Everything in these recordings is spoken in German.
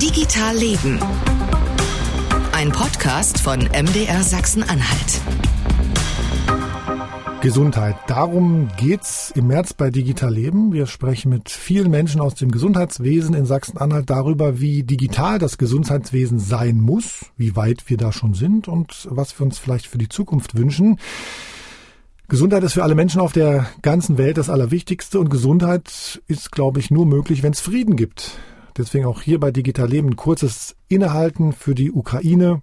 Digital Leben. Ein Podcast von MDR Sachsen-Anhalt. Gesundheit. Darum geht's im März bei Digital Leben. Wir sprechen mit vielen Menschen aus dem Gesundheitswesen in Sachsen-Anhalt darüber, wie digital das Gesundheitswesen sein muss, wie weit wir da schon sind und was wir uns vielleicht für die Zukunft wünschen. Gesundheit ist für alle Menschen auf der ganzen Welt das Allerwichtigste und Gesundheit ist, glaube ich, nur möglich, wenn es Frieden gibt. Deswegen auch hier bei Digital Leben ein kurzes Innehalten für die Ukraine,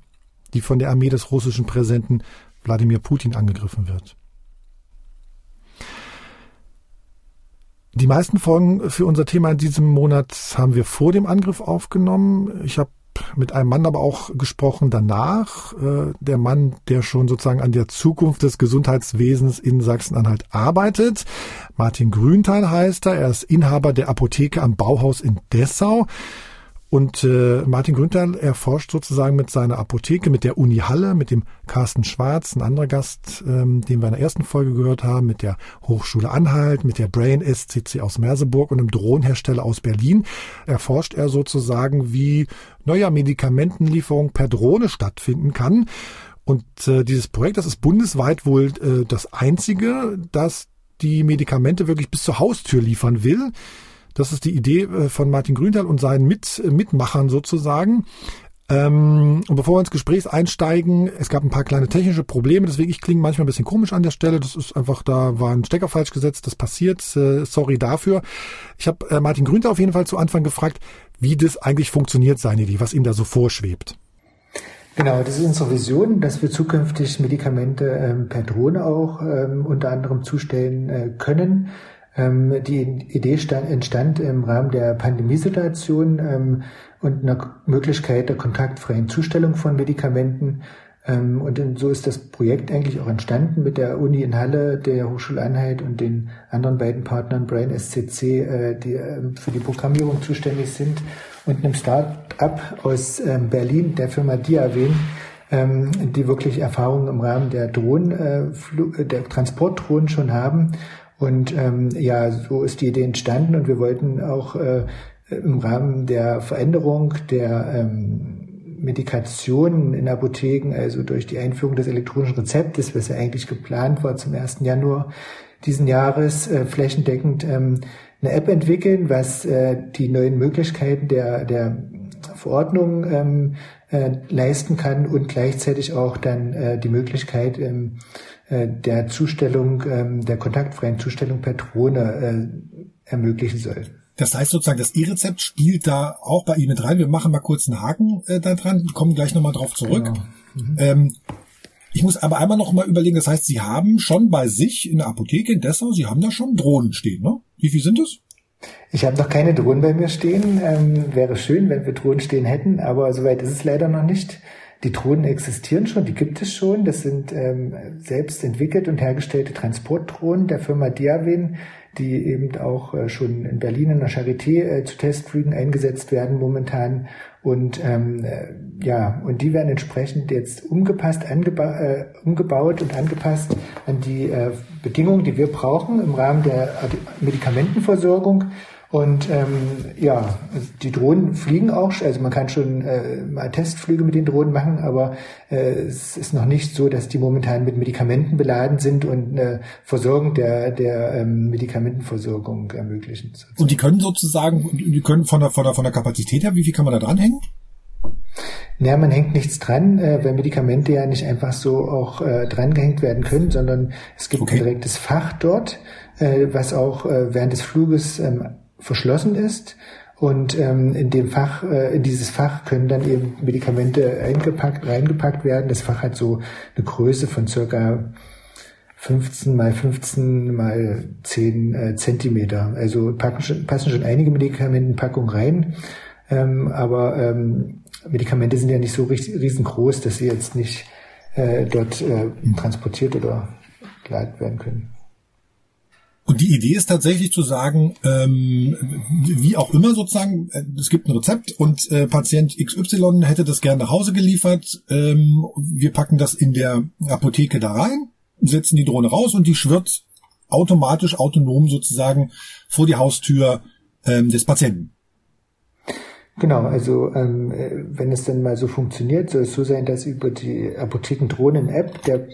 die von der Armee des russischen Präsidenten Wladimir Putin angegriffen wird. Die meisten Folgen für unser Thema in diesem Monat haben wir vor dem Angriff aufgenommen. Ich habe mit einem Mann aber auch gesprochen danach. Äh, der Mann, der schon sozusagen an der Zukunft des Gesundheitswesens in Sachsen-Anhalt arbeitet. Martin Grünthal heißt er. Er ist Inhaber der Apotheke am Bauhaus in Dessau. Und äh, Martin Grünthal erforscht sozusagen mit seiner Apotheke, mit der Uni Halle, mit dem Carsten Schwarz, ein anderer Gast, ähm, den wir in der ersten Folge gehört haben, mit der Hochschule Anhalt, mit der Brain SCC aus Merseburg und einem Drohnenhersteller aus Berlin, erforscht er sozusagen, wie neuer Medikamentenlieferung per Drohne stattfinden kann. Und äh, dieses Projekt, das ist bundesweit wohl äh, das einzige, das die Medikamente wirklich bis zur Haustür liefern will. Das ist die Idee äh, von Martin Grünthal und seinen Mit äh, Mitmachern sozusagen. Ähm, und bevor wir ins Gespräch einsteigen, es gab ein paar kleine technische Probleme, deswegen ich klinge manchmal ein bisschen komisch an der Stelle. Das ist einfach, da war ein Stecker falsch gesetzt, das passiert. Äh, sorry dafür. Ich habe äh, Martin Grünthal auf jeden Fall zu Anfang gefragt, wie das eigentlich funktioniert, seine Idee, was ihm da so vorschwebt. Genau, das ist unsere Vision, dass wir zukünftig Medikamente ähm, per Drohne auch ähm, unter anderem zustellen äh, können. Ähm, die Idee stand, entstand im Rahmen der Pandemiesituation ähm, und einer Möglichkeit der kontaktfreien Zustellung von Medikamenten. Ähm, und so ist das Projekt eigentlich auch entstanden mit der Uni in Halle, der Hochschule Anhalt und den anderen beiden Partnern Brain SCC, äh, die äh, für die Programmierung zuständig sind und einem Start-up aus äh, Berlin, der Firma Diaven, ähm, die wirklich Erfahrungen im Rahmen der Drohnen, äh, der Transportdrohnen schon haben und ähm, ja, so ist die Idee entstanden und wir wollten auch äh, im Rahmen der Veränderung der ähm, Medikationen in Apotheken, also durch die Einführung des elektronischen Rezeptes, was ja eigentlich geplant war zum 1. Januar diesen Jahres, äh, flächendeckend ähm, eine App entwickeln, was äh, die neuen Möglichkeiten der, der Verordnung ähm, äh, leisten kann und gleichzeitig auch dann äh, die Möglichkeit, ähm, äh, der Zustellung, ähm, der kontaktfreien Zustellung per Drohne äh, ermöglichen soll. Das heißt sozusagen, das E-Rezept spielt da auch bei Ihnen mit rein. Wir machen mal kurz einen Haken äh, da dran, kommen gleich nochmal drauf zurück. Genau. Mhm. Ähm, ich muss aber einmal noch mal überlegen, das heißt, Sie haben schon bei sich in der Apotheke in Dessau, Sie haben da schon Drohnen stehen, ne? Wie viel sind es? Ich habe noch keine Drohnen bei mir stehen. Ähm, wäre schön, wenn wir Drohnen stehen hätten, aber soweit ist es leider noch nicht. Die Drohnen existieren schon, die gibt es schon. Das sind ähm, selbst entwickelt und hergestellte Transportdrohnen der Firma Diaven, die eben auch äh, schon in Berlin in der Charité äh, zu Testflügen eingesetzt werden momentan. Und ähm, äh, ja, und die werden entsprechend jetzt umgepasst, angeba äh, umgebaut und angepasst an die äh, Bedingungen, die wir brauchen im Rahmen der Medikamentenversorgung. Und ähm, ja, die Drohnen fliegen auch, also man kann schon äh, mal Testflüge mit den Drohnen machen, aber äh, es ist noch nicht so, dass die momentan mit Medikamenten beladen sind und eine Versorgung der, der ähm, Medikamentenversorgung ermöglichen. Sozusagen. Und die können sozusagen, die können von der, von der, von der Kapazität her, wie viel kann man da dranhängen? Naja, man hängt nichts dran, äh, weil Medikamente ja nicht einfach so auch äh, drangehängt werden können, sondern es gibt okay. ein direktes Fach dort, äh, was auch äh, während des Fluges ähm, verschlossen ist. Und ähm, in dem Fach, äh, in dieses Fach können dann eben Medikamente eingepackt, reingepackt werden. Das Fach hat so eine Größe von circa 15 mal 15 mal 10 äh, Zentimeter. Also packen schon, passen schon einige Medikamentenpackungen rein. Ähm, aber ähm, Medikamente sind ja nicht so riesengroß, dass sie jetzt nicht äh, dort äh, transportiert oder geleitet werden können. Und die Idee ist tatsächlich zu sagen, ähm, wie auch immer sozusagen, äh, es gibt ein Rezept und äh, Patient XY hätte das gerne nach Hause geliefert. Ähm, wir packen das in der Apotheke da rein, setzen die Drohne raus und die schwirrt automatisch, autonom sozusagen vor die Haustür ähm, des Patienten. Genau, also ähm, wenn es dann mal so funktioniert, soll es so sein, dass über die Apothekendrohnen-App der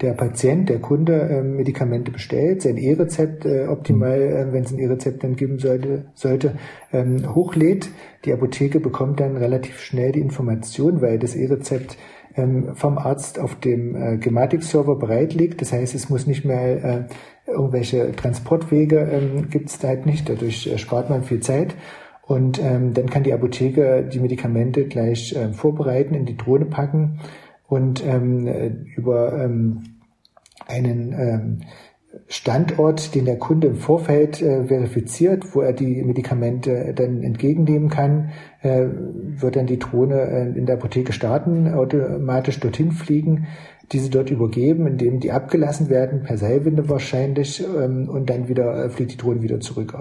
der Patient, der Kunde äh, Medikamente bestellt, sein E-Rezept äh, optimal, äh, wenn es ein E-Rezept dann geben sollte, sollte ähm, hochlädt. Die Apotheke bekommt dann relativ schnell die Information, weil das E-Rezept ähm, vom Arzt auf dem äh, Gematik-Server bereit liegt. Das heißt, es muss nicht mehr äh, irgendwelche Transportwege ähm, gibt es da halt nicht. Dadurch äh, spart man viel Zeit. Und ähm, dann kann die Apotheke die Medikamente gleich äh, vorbereiten, in die Drohne packen und ähm, über ähm, einen ähm, Standort, den der Kunde im Vorfeld äh, verifiziert, wo er die Medikamente dann entgegennehmen kann, äh, wird dann die Drohne äh, in der Apotheke starten, automatisch dorthin fliegen, diese dort übergeben, indem die abgelassen werden, per Seilwinde wahrscheinlich, ähm, und dann wieder äh, fliegt die Drohne wieder zurück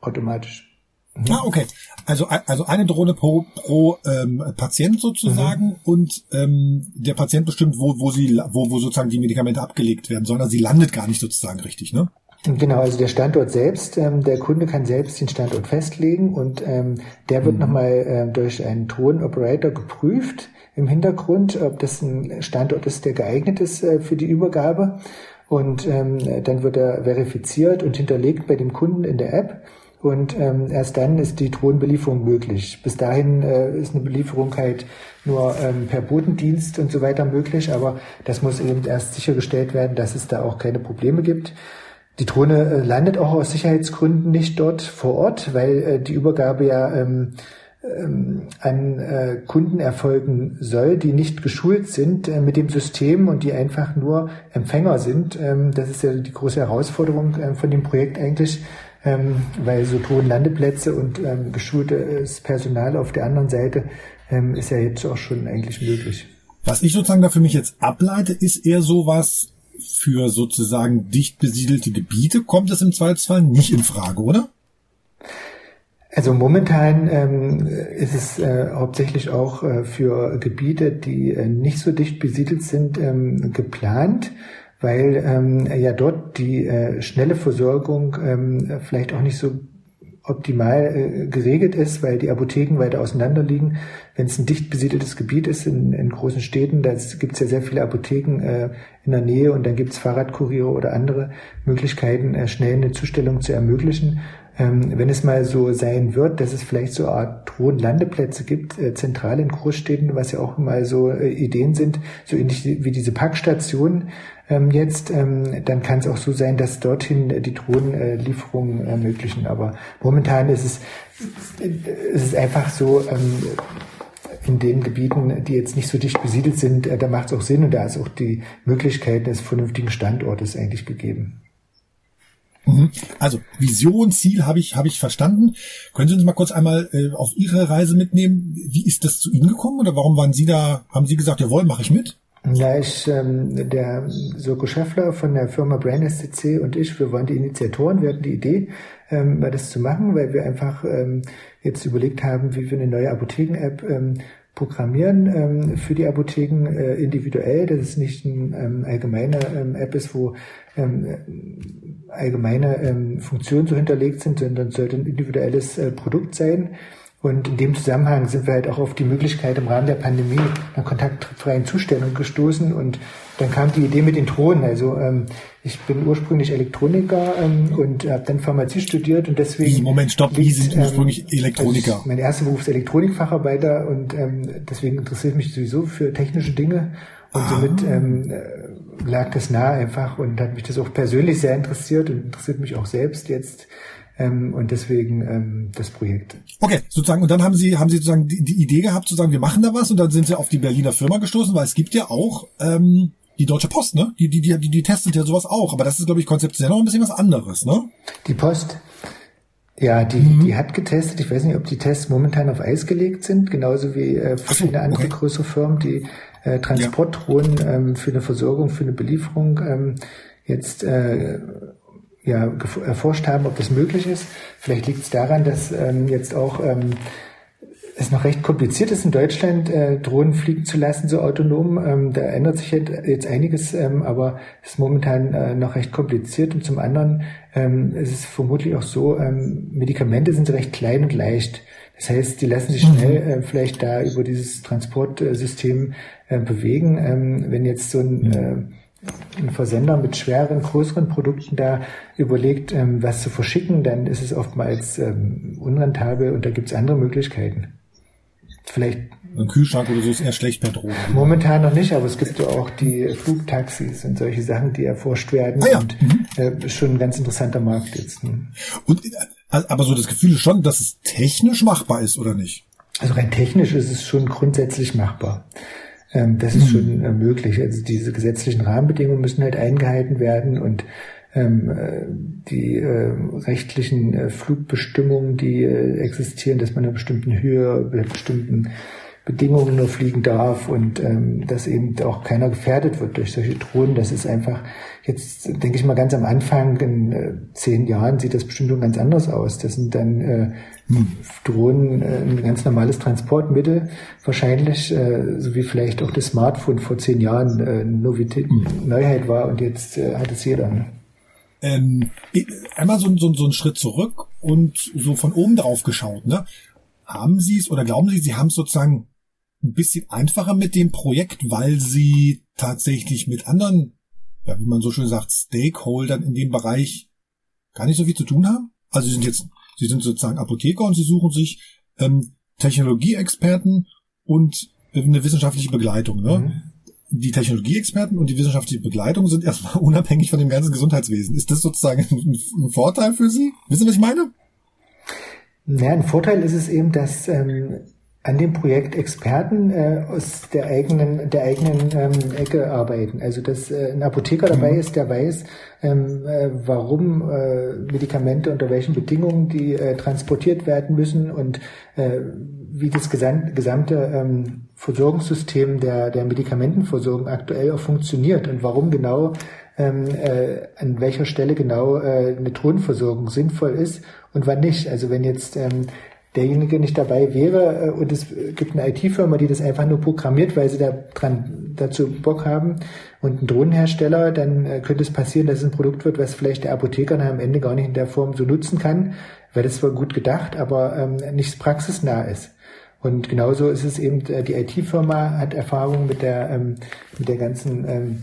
automatisch. Mhm. Ah, okay. Also, also eine Drohne pro, pro ähm, Patient sozusagen mhm. und ähm, der Patient bestimmt, wo, wo sie, wo, wo sozusagen die Medikamente abgelegt werden, sondern sie landet gar nicht sozusagen richtig, ne? Genau, also der Standort selbst, ähm, der Kunde kann selbst den Standort festlegen und ähm, der wird mhm. nochmal ähm, durch einen Drohnenoperator geprüft im Hintergrund, ob das ein Standort ist, der geeignet ist äh, für die Übergabe. Und ähm, dann wird er verifiziert und hinterlegt bei dem Kunden in der App. Und ähm, erst dann ist die Drohnenbelieferung möglich. Bis dahin äh, ist eine Belieferung halt nur ähm, per Bodendienst und so weiter möglich, aber das muss eben erst sichergestellt werden, dass es da auch keine Probleme gibt. Die Drohne äh, landet auch aus Sicherheitsgründen nicht dort vor Ort, weil äh, die Übergabe ja ähm, ähm, an äh, Kunden erfolgen soll, die nicht geschult sind äh, mit dem System und die einfach nur Empfänger sind. Ähm, das ist ja die große Herausforderung äh, von dem Projekt eigentlich, ähm, weil so Drohnenlandeplätze und ähm, geschultes Personal auf der anderen Seite ähm, ist ja jetzt auch schon eigentlich möglich. Was ich sozusagen da für mich jetzt ableite, ist eher sowas für sozusagen dicht besiedelte Gebiete, kommt es im Zweifelsfall nicht in Frage, oder? Also momentan ähm, ist es äh, hauptsächlich auch äh, für Gebiete, die äh, nicht so dicht besiedelt sind, ähm, geplant weil ähm, ja dort die äh, schnelle Versorgung ähm, vielleicht auch nicht so optimal äh, geregelt ist, weil die Apotheken weiter auseinander liegen. Wenn es ein dicht besiedeltes Gebiet ist in, in großen Städten, da gibt es ja sehr viele Apotheken äh, in der Nähe und dann gibt es Fahrradkuriere oder andere Möglichkeiten, äh, schnell eine Zustellung zu ermöglichen. Ähm, wenn es mal so sein wird, dass es vielleicht so eine Art Drohnenlandeplätze gibt, äh, zentral in Großstädten, was ja auch mal so äh, Ideen sind, so ähnlich wie diese Packstationen, ähm, jetzt, ähm, dann kann es auch so sein, dass dorthin die Drohnenlieferungen ermöglichen. Aber momentan ist es, ist es einfach so, ähm, in den Gebieten, die jetzt nicht so dicht besiedelt sind, äh, da macht es auch Sinn und da ist auch die Möglichkeit des vernünftigen Standortes eigentlich gegeben. Mhm. Also Vision, Ziel habe ich habe ich verstanden. Können Sie uns mal kurz einmal äh, auf Ihre Reise mitnehmen? Wie ist das zu Ihnen gekommen oder warum waren Sie da? Haben Sie gesagt, jawohl, mache ich mit? Ja, ich, ähm, der Soko Schäffler von der Firma Brain STC und ich, wir waren die Initiatoren, wir hatten die Idee, ähm, das zu machen, weil wir einfach ähm, jetzt überlegt haben, wie wir eine neue Apotheken-App ähm, programmieren ähm, für die Apotheken äh, individuell, dass es nicht ein ähm, allgemeine ähm, App ist, wo ähm, allgemeine ähm, Funktionen so hinterlegt sind, sondern sollte ein individuelles äh, Produkt sein. Und in dem Zusammenhang sind wir halt auch auf die Möglichkeit im Rahmen der Pandemie einer kontaktfreien Zustellung gestoßen. Und dann kam die Idee mit den Drohnen. Also ähm, ich bin ursprünglich Elektroniker ähm, und habe dann Pharmazie studiert und deswegen. Wie, Moment, stopp, wie sind ursprünglich ähm, Elektroniker? Also mein erster Beruf ist Elektronikfacharbeiter und ähm, deswegen interessiert mich sowieso für technische Dinge. Und ah. somit ähm, lag das nahe einfach und hat mich das auch persönlich sehr interessiert und interessiert mich auch selbst jetzt ähm, und deswegen ähm, das Projekt. Okay, sozusagen, und dann haben Sie, haben Sie sozusagen die, die Idee gehabt, sozusagen, wir machen da was und dann sind Sie auf die Berliner Firma gestoßen, weil es gibt ja auch ähm, die Deutsche Post, ne? Die, die, die, die testet ja sowas auch, aber das ist, glaube ich, konzeptionell noch ein bisschen was anderes, ne? Die Post, ja, die, mhm. die hat getestet. Ich weiß nicht, ob die Tests momentan auf Eis gelegt sind, genauso wie äh, verschiedene so, okay. andere größere Firmen, die äh, Transportdrohnen ja. ähm, für eine Versorgung, für eine Belieferung ähm, jetzt äh, ja, erforscht haben, ob das möglich ist. Vielleicht liegt es daran, dass ähm, jetzt auch ähm, es noch recht kompliziert ist, in Deutschland äh, Drohnen fliegen zu lassen, so autonom. Ähm, da ändert sich jetzt einiges, ähm, aber es ist momentan äh, noch recht kompliziert. Und zum anderen ähm, ist es vermutlich auch so, ähm, Medikamente sind recht klein und leicht. Das heißt, die lassen sich schnell mhm. äh, vielleicht da über dieses Transportsystem äh, bewegen. Ähm, wenn jetzt so ein, äh, ein Versender mit schweren, größeren Produkten da überlegt, ähm, was zu verschicken, dann ist es oftmals ähm, unrentabel und da gibt es andere Möglichkeiten. Vielleicht ein Kühlschrank oder so ist eher schlecht per Drohne. Momentan noch nicht, aber es gibt ja auch die Flugtaxis und solche Sachen, die erforscht werden. Ah ja. Und mhm. äh, schon ein ganz interessanter Markt jetzt. Hm. Und äh, aber so das Gefühl ist schon, dass es technisch machbar ist, oder nicht? Also rein technisch ist es schon grundsätzlich machbar. Ähm, das ist mhm. schon äh, möglich. Also diese gesetzlichen Rahmenbedingungen müssen halt eingehalten werden und ähm, äh, die äh, rechtlichen äh, Flugbestimmungen, die äh, existieren, dass man in einer bestimmten Höhe, bestimmten Bedingungen nur fliegen darf und ähm, dass eben auch keiner gefährdet wird durch solche Drohnen. Das ist einfach jetzt, denke ich mal, ganz am Anfang, in äh, zehn Jahren sieht das bestimmt schon ganz anders aus. Das sind dann äh. Drohnen äh, ein ganz normales Transportmittel, wahrscheinlich, äh, so wie vielleicht auch das Smartphone vor zehn Jahren äh, Novität, hm. Neuheit war und jetzt äh, hat es jeder. Ne? Ähm, einmal so, so, so einen Schritt zurück und so von oben drauf geschaut. Ne? Haben Sie es oder glauben Sie, Sie haben es sozusagen ein bisschen einfacher mit dem Projekt, weil sie tatsächlich mit anderen, ja, wie man so schön sagt, Stakeholdern in dem Bereich gar nicht so viel zu tun haben? Also sie sind jetzt, sie sind sozusagen Apotheker und sie suchen sich ähm, Technologieexperten und eine wissenschaftliche Begleitung. Ne? Mhm. Die Technologieexperten und die wissenschaftliche Begleitung sind erstmal unabhängig von dem ganzen Gesundheitswesen. Ist das sozusagen ein, ein Vorteil für Sie? Wissen Sie, was ich meine? Ja, ein Vorteil ist es eben, dass ähm, an dem Projekt Experten äh, aus der eigenen der eigenen ähm, Ecke arbeiten. Also dass äh, ein Apotheker dabei mhm. ist, der weiß, ähm, äh, warum äh, Medikamente unter welchen Bedingungen die äh, transportiert werden müssen und äh, wie das gesamte, gesamte ähm, Versorgungssystem der der Medikamentenversorgung aktuell auch funktioniert und warum genau ähm, äh, an welcher Stelle genau äh, eine Tonversorgung sinnvoll ist und wann nicht. Also wenn jetzt ähm, derjenige nicht dabei wäre äh, und es gibt eine IT-Firma, die das einfach nur programmiert, weil sie da dran dazu Bock haben und ein Drohnenhersteller, dann äh, könnte es passieren, dass es ein Produkt wird, was vielleicht der Apotheker am Ende gar nicht in der Form so nutzen kann, weil das zwar gut gedacht, aber ähm, nicht praxisnah ist. Und genauso ist es eben, äh, die IT-Firma hat Erfahrung mit der, ähm, mit der ganzen ähm,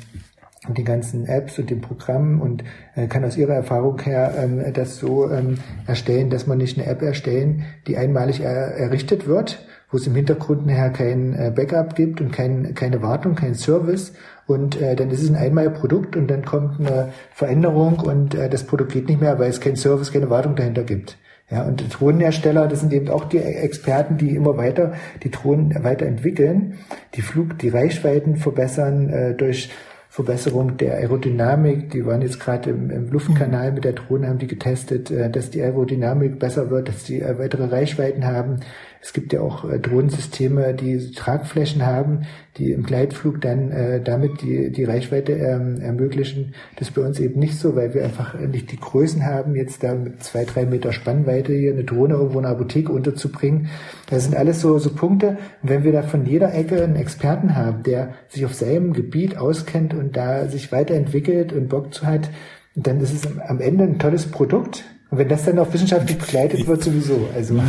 und die ganzen Apps und den Programmen und äh, kann aus ihrer Erfahrung her ähm, das so ähm, erstellen, dass man nicht eine App erstellen, die einmalig er errichtet wird, wo es im Hintergrund nachher kein äh, Backup gibt und kein, keine Wartung, kein Service und äh, dann ist es ein Einmalprodukt und dann kommt eine Veränderung und äh, das Produkt geht nicht mehr, weil es kein Service, keine Wartung dahinter gibt. Ja, und Drohnenhersteller, das sind eben auch die Experten, die immer weiter die Drohnen weiterentwickeln, die Flug, die Reichweiten verbessern äh, durch Verbesserung der Aerodynamik. Die waren jetzt gerade im, im, Luftkanal mit der Drohne, haben die getestet, äh, dass die Aerodynamik besser wird, dass die äh, weitere Reichweiten haben. Es gibt ja auch äh, Drohnensysteme, die Tragflächen haben, die im Gleitflug dann äh, damit die, die Reichweite ähm, ermöglichen. Das ist bei uns eben nicht so, weil wir einfach nicht die Größen haben, jetzt da mit zwei, drei Meter Spannweite hier eine Drohne irgendwo in einer Apotheke unterzubringen. Das sind alles so, so Punkte. Und wenn wir da von jeder Ecke einen Experten haben, der sich auf seinem Gebiet auskennt und da sich weiterentwickelt und Bock zu hat, dann ist es am Ende ein tolles Produkt. Und wenn das dann auch wissenschaftlich begleitet wird, sowieso. Also.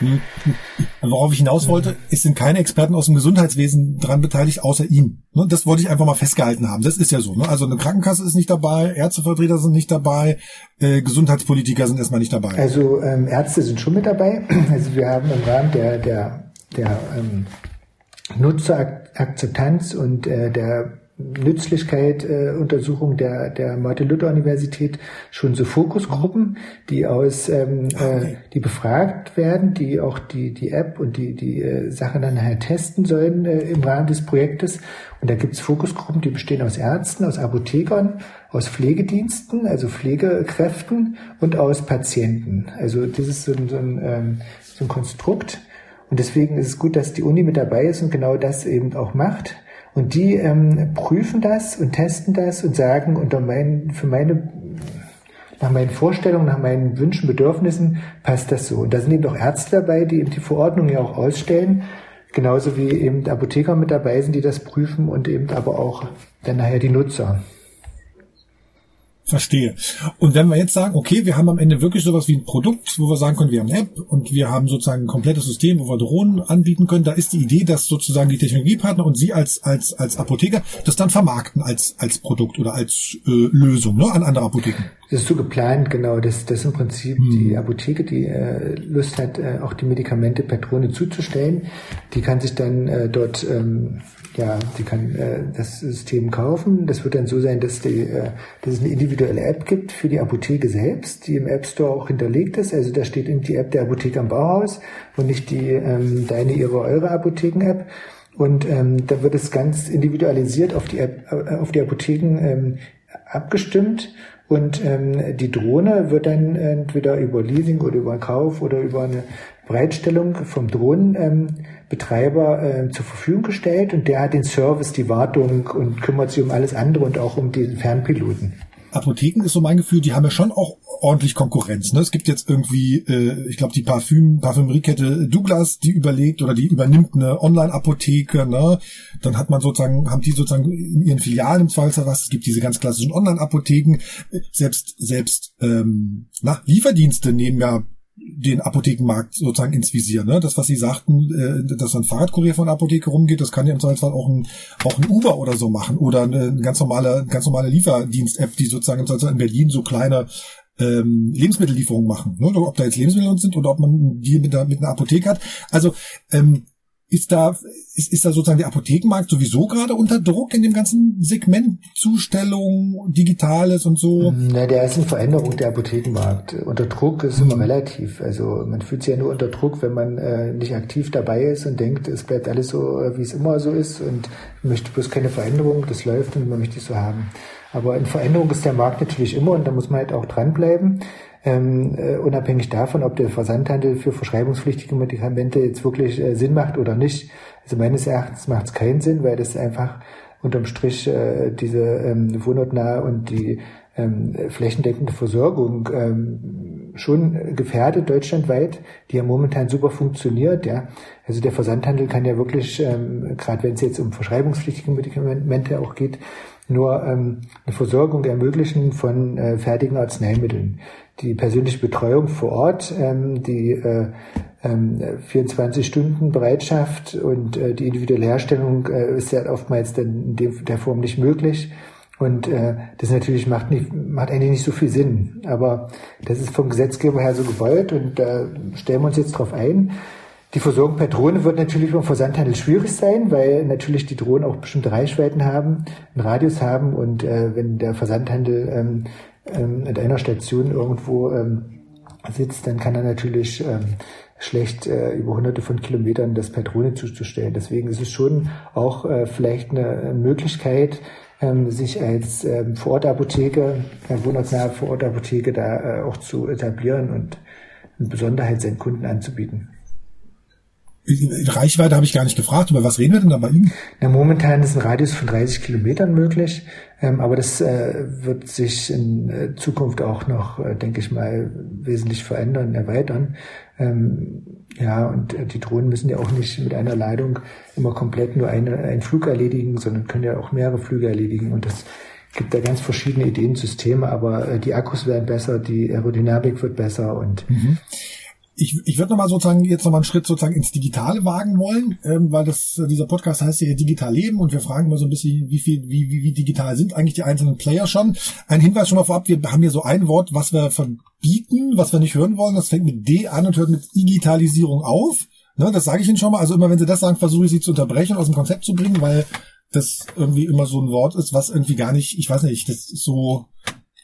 Hm. Worauf ich hinaus wollte, es sind keine Experten aus dem Gesundheitswesen dran beteiligt, außer ihm. Ne, das wollte ich einfach mal festgehalten haben. Das ist ja so. Ne? Also eine Krankenkasse ist nicht dabei, Ärztevertreter sind nicht dabei, äh, Gesundheitspolitiker sind erstmal nicht dabei. Also ähm, Ärzte sind schon mit dabei. Also wir haben im Rahmen der, der, der ähm, Nutzerakzeptanz und äh, der Nützlichkeit äh, Untersuchung der der Martin-Luther-Universität schon so Fokusgruppen, die aus ähm, äh, die befragt werden, die auch die die App und die die äh, Sachen dann nachher testen sollen äh, im Rahmen des Projektes. Und da gibt's Fokusgruppen, die bestehen aus Ärzten, aus Apothekern, aus Pflegediensten, also Pflegekräften und aus Patienten. Also das ist so ein, so ein, ähm, so ein Konstrukt. Und deswegen ist es gut, dass die Uni mit dabei ist und genau das eben auch macht und die ähm, prüfen das und testen das und sagen unter mein, für meine nach meinen Vorstellungen, nach meinen Wünschen, Bedürfnissen passt das so. Und da sind eben auch Ärzte dabei, die eben die Verordnung ja auch ausstellen. Genauso wie eben Apotheker mit dabei sind, die das prüfen und eben aber auch dann nachher die Nutzer. Verstehe. Und wenn wir jetzt sagen, okay, wir haben am Ende wirklich sowas wie ein Produkt, wo wir sagen können, wir haben eine App und wir haben sozusagen ein komplettes System, wo wir Drohnen anbieten können, da ist die Idee, dass sozusagen die Technologiepartner und Sie als, als, als Apotheker das dann vermarkten als, als Produkt oder als äh, Lösung ne, an andere Apotheken. Das ist so geplant, genau. Das, das ist im Prinzip hm. die Apotheke, die äh, Lust hat, äh, auch die Medikamente per Drohne zuzustellen. Die kann sich dann äh, dort, ähm, ja, die kann äh, das System kaufen. Das wird dann so sein, dass, die, äh, dass es eine individuelle App gibt für die Apotheke selbst, die im App Store auch hinterlegt ist. Also da steht eben die App der Apotheke am Bauhaus und nicht die ähm, deine, ihre, eure Apotheken-App. Und ähm, da wird es ganz individualisiert auf die App, äh, auf die Apotheken ähm, abgestimmt und ähm, die Drohne wird dann entweder über Leasing oder über Kauf oder über eine Bereitstellung vom Drohnenbetreiber ähm, äh, zur Verfügung gestellt und der hat den Service, die Wartung und kümmert sich um alles andere und auch um den Fernpiloten. Apotheken ist so mein Gefühl, die haben ja schon auch ordentlich Konkurrenz. Ne? Es gibt jetzt irgendwie, äh, ich glaube, die Parfüm, Parfümeriekette Douglas, die überlegt oder die übernimmt eine Online-Apotheke. Ne? Dann hat man sozusagen, haben die sozusagen in ihren Filialen im Zweifelsfall was. Es gibt diese ganz klassischen Online-Apotheken. Selbst selbst ähm, na, Lieferdienste nehmen ja den Apothekenmarkt sozusagen ins Visier. Ne? Das, was Sie sagten, äh, dass ein Fahrradkurier von der Apotheke rumgeht, das kann ja im Zweifelsfall auch ein, auch ein Uber oder so machen oder eine ganz normale, ganz normale Lieferdienst-App, die sozusagen im Zweifelsfall in Berlin so kleine ähm, Lebensmittellieferungen machen. Ne? Ob da jetzt Lebensmittel sind oder ob man die mit, der, mit einer Apotheke hat. Also ähm, ist da, ist, ist da sozusagen der Apothekenmarkt sowieso gerade unter Druck in dem ganzen Segment Zustellung, Digitales und so? Na, der ist in Veränderung, der Apothekenmarkt. Unter Druck ist mhm. immer relativ. Also man fühlt sich ja nur unter Druck, wenn man äh, nicht aktiv dabei ist und denkt, es bleibt alles so, äh, wie es immer so ist und möchte bloß keine Veränderung, das läuft und man möchte es so haben. Aber in Veränderung ist der Markt natürlich immer und da muss man halt auch dranbleiben ähm, äh, unabhängig davon, ob der Versandhandel für verschreibungspflichtige Medikamente jetzt wirklich äh, Sinn macht oder nicht. Also meines Erachtens macht es keinen Sinn, weil das einfach unterm Strich äh, diese ähm, wohnortnahe und die ähm, flächendeckende Versorgung ähm, schon gefährdet deutschlandweit, die ja momentan super funktioniert. Ja, also der Versandhandel kann ja wirklich, ähm, gerade wenn es jetzt um verschreibungspflichtige Medikamente auch geht, nur ähm, eine Versorgung ermöglichen von äh, fertigen Arzneimitteln die persönliche Betreuung vor Ort, ähm, die äh, ähm, 24 Stunden Bereitschaft und äh, die individuelle Herstellung äh, ist ja oftmals dann in der Form nicht möglich. Und äh, das natürlich macht, nicht, macht eigentlich nicht so viel Sinn. Aber das ist vom Gesetzgeber her so gewollt und da äh, stellen wir uns jetzt drauf ein. Die Versorgung per Drohne wird natürlich beim Versandhandel schwierig sein, weil natürlich die Drohnen auch bestimmte Reichweiten haben, einen Radius haben und äh, wenn der Versandhandel ähm, ähm, in einer Station irgendwo ähm, sitzt, dann kann er natürlich ähm, schlecht äh, über hunderte von Kilometern das Drohne zuzustellen. Deswegen ist es schon auch äh, vielleicht eine Möglichkeit, ähm, sich als ähm, Vorortapotheke, äh, wohnortnahe Vorortapotheke da äh, auch zu etablieren und eine Besonderheit seinen Kunden anzubieten. Reichweite habe ich gar nicht gefragt. Über was reden wir denn da bei Ihnen? Na, momentan ist ein Radius von 30 Kilometern möglich, ähm, aber das äh, wird sich in äh, Zukunft auch noch, äh, denke ich mal, wesentlich verändern, erweitern. Ähm, ja, und äh, die Drohnen müssen ja auch nicht mit einer Leitung immer komplett nur eine, einen Flug erledigen, sondern können ja auch mehrere Flüge erledigen und das gibt da ganz verschiedene Ideen, Systeme, aber äh, die Akkus werden besser, die Aerodynamik wird besser und mhm ich, ich würde nochmal sozusagen jetzt nochmal einen Schritt sozusagen ins Digitale wagen wollen, ähm, weil das dieser Podcast heißt ja digital leben und wir fragen mal so ein bisschen, wie viel, wie, wie, wie digital sind eigentlich die einzelnen Player schon. Ein Hinweis schon mal vorab, wir haben hier so ein Wort, was wir verbieten, was wir nicht hören wollen, das fängt mit D an und hört mit Digitalisierung auf. Ne, das sage ich Ihnen schon mal. Also immer wenn Sie das sagen, versuche ich Sie zu unterbrechen, aus dem Konzept zu bringen, weil das irgendwie immer so ein Wort ist, was irgendwie gar nicht, ich weiß nicht, das ist so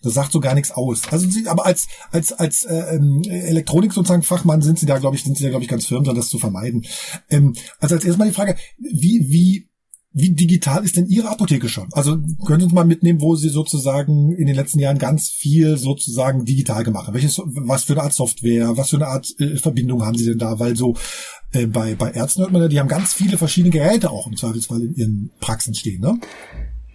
das sagt so gar nichts aus. Also sie, aber als als als äh, ähm, Elektronik sozusagen Fachmann sind sie da glaube ich sind sie da glaube ich ganz firm, das zu vermeiden. Ähm, also als erstmal die Frage, wie wie wie digital ist denn Ihre Apotheke schon? Also können Sie uns mal mitnehmen, wo Sie sozusagen in den letzten Jahren ganz viel sozusagen digital gemacht haben. Welches, was für eine Art Software, was für eine Art äh, Verbindung haben Sie denn da? Weil so äh, bei, bei Ärzten hört man ja, die haben ganz viele verschiedene Geräte auch im Zweifelsfall in ihren Praxen stehen, ne?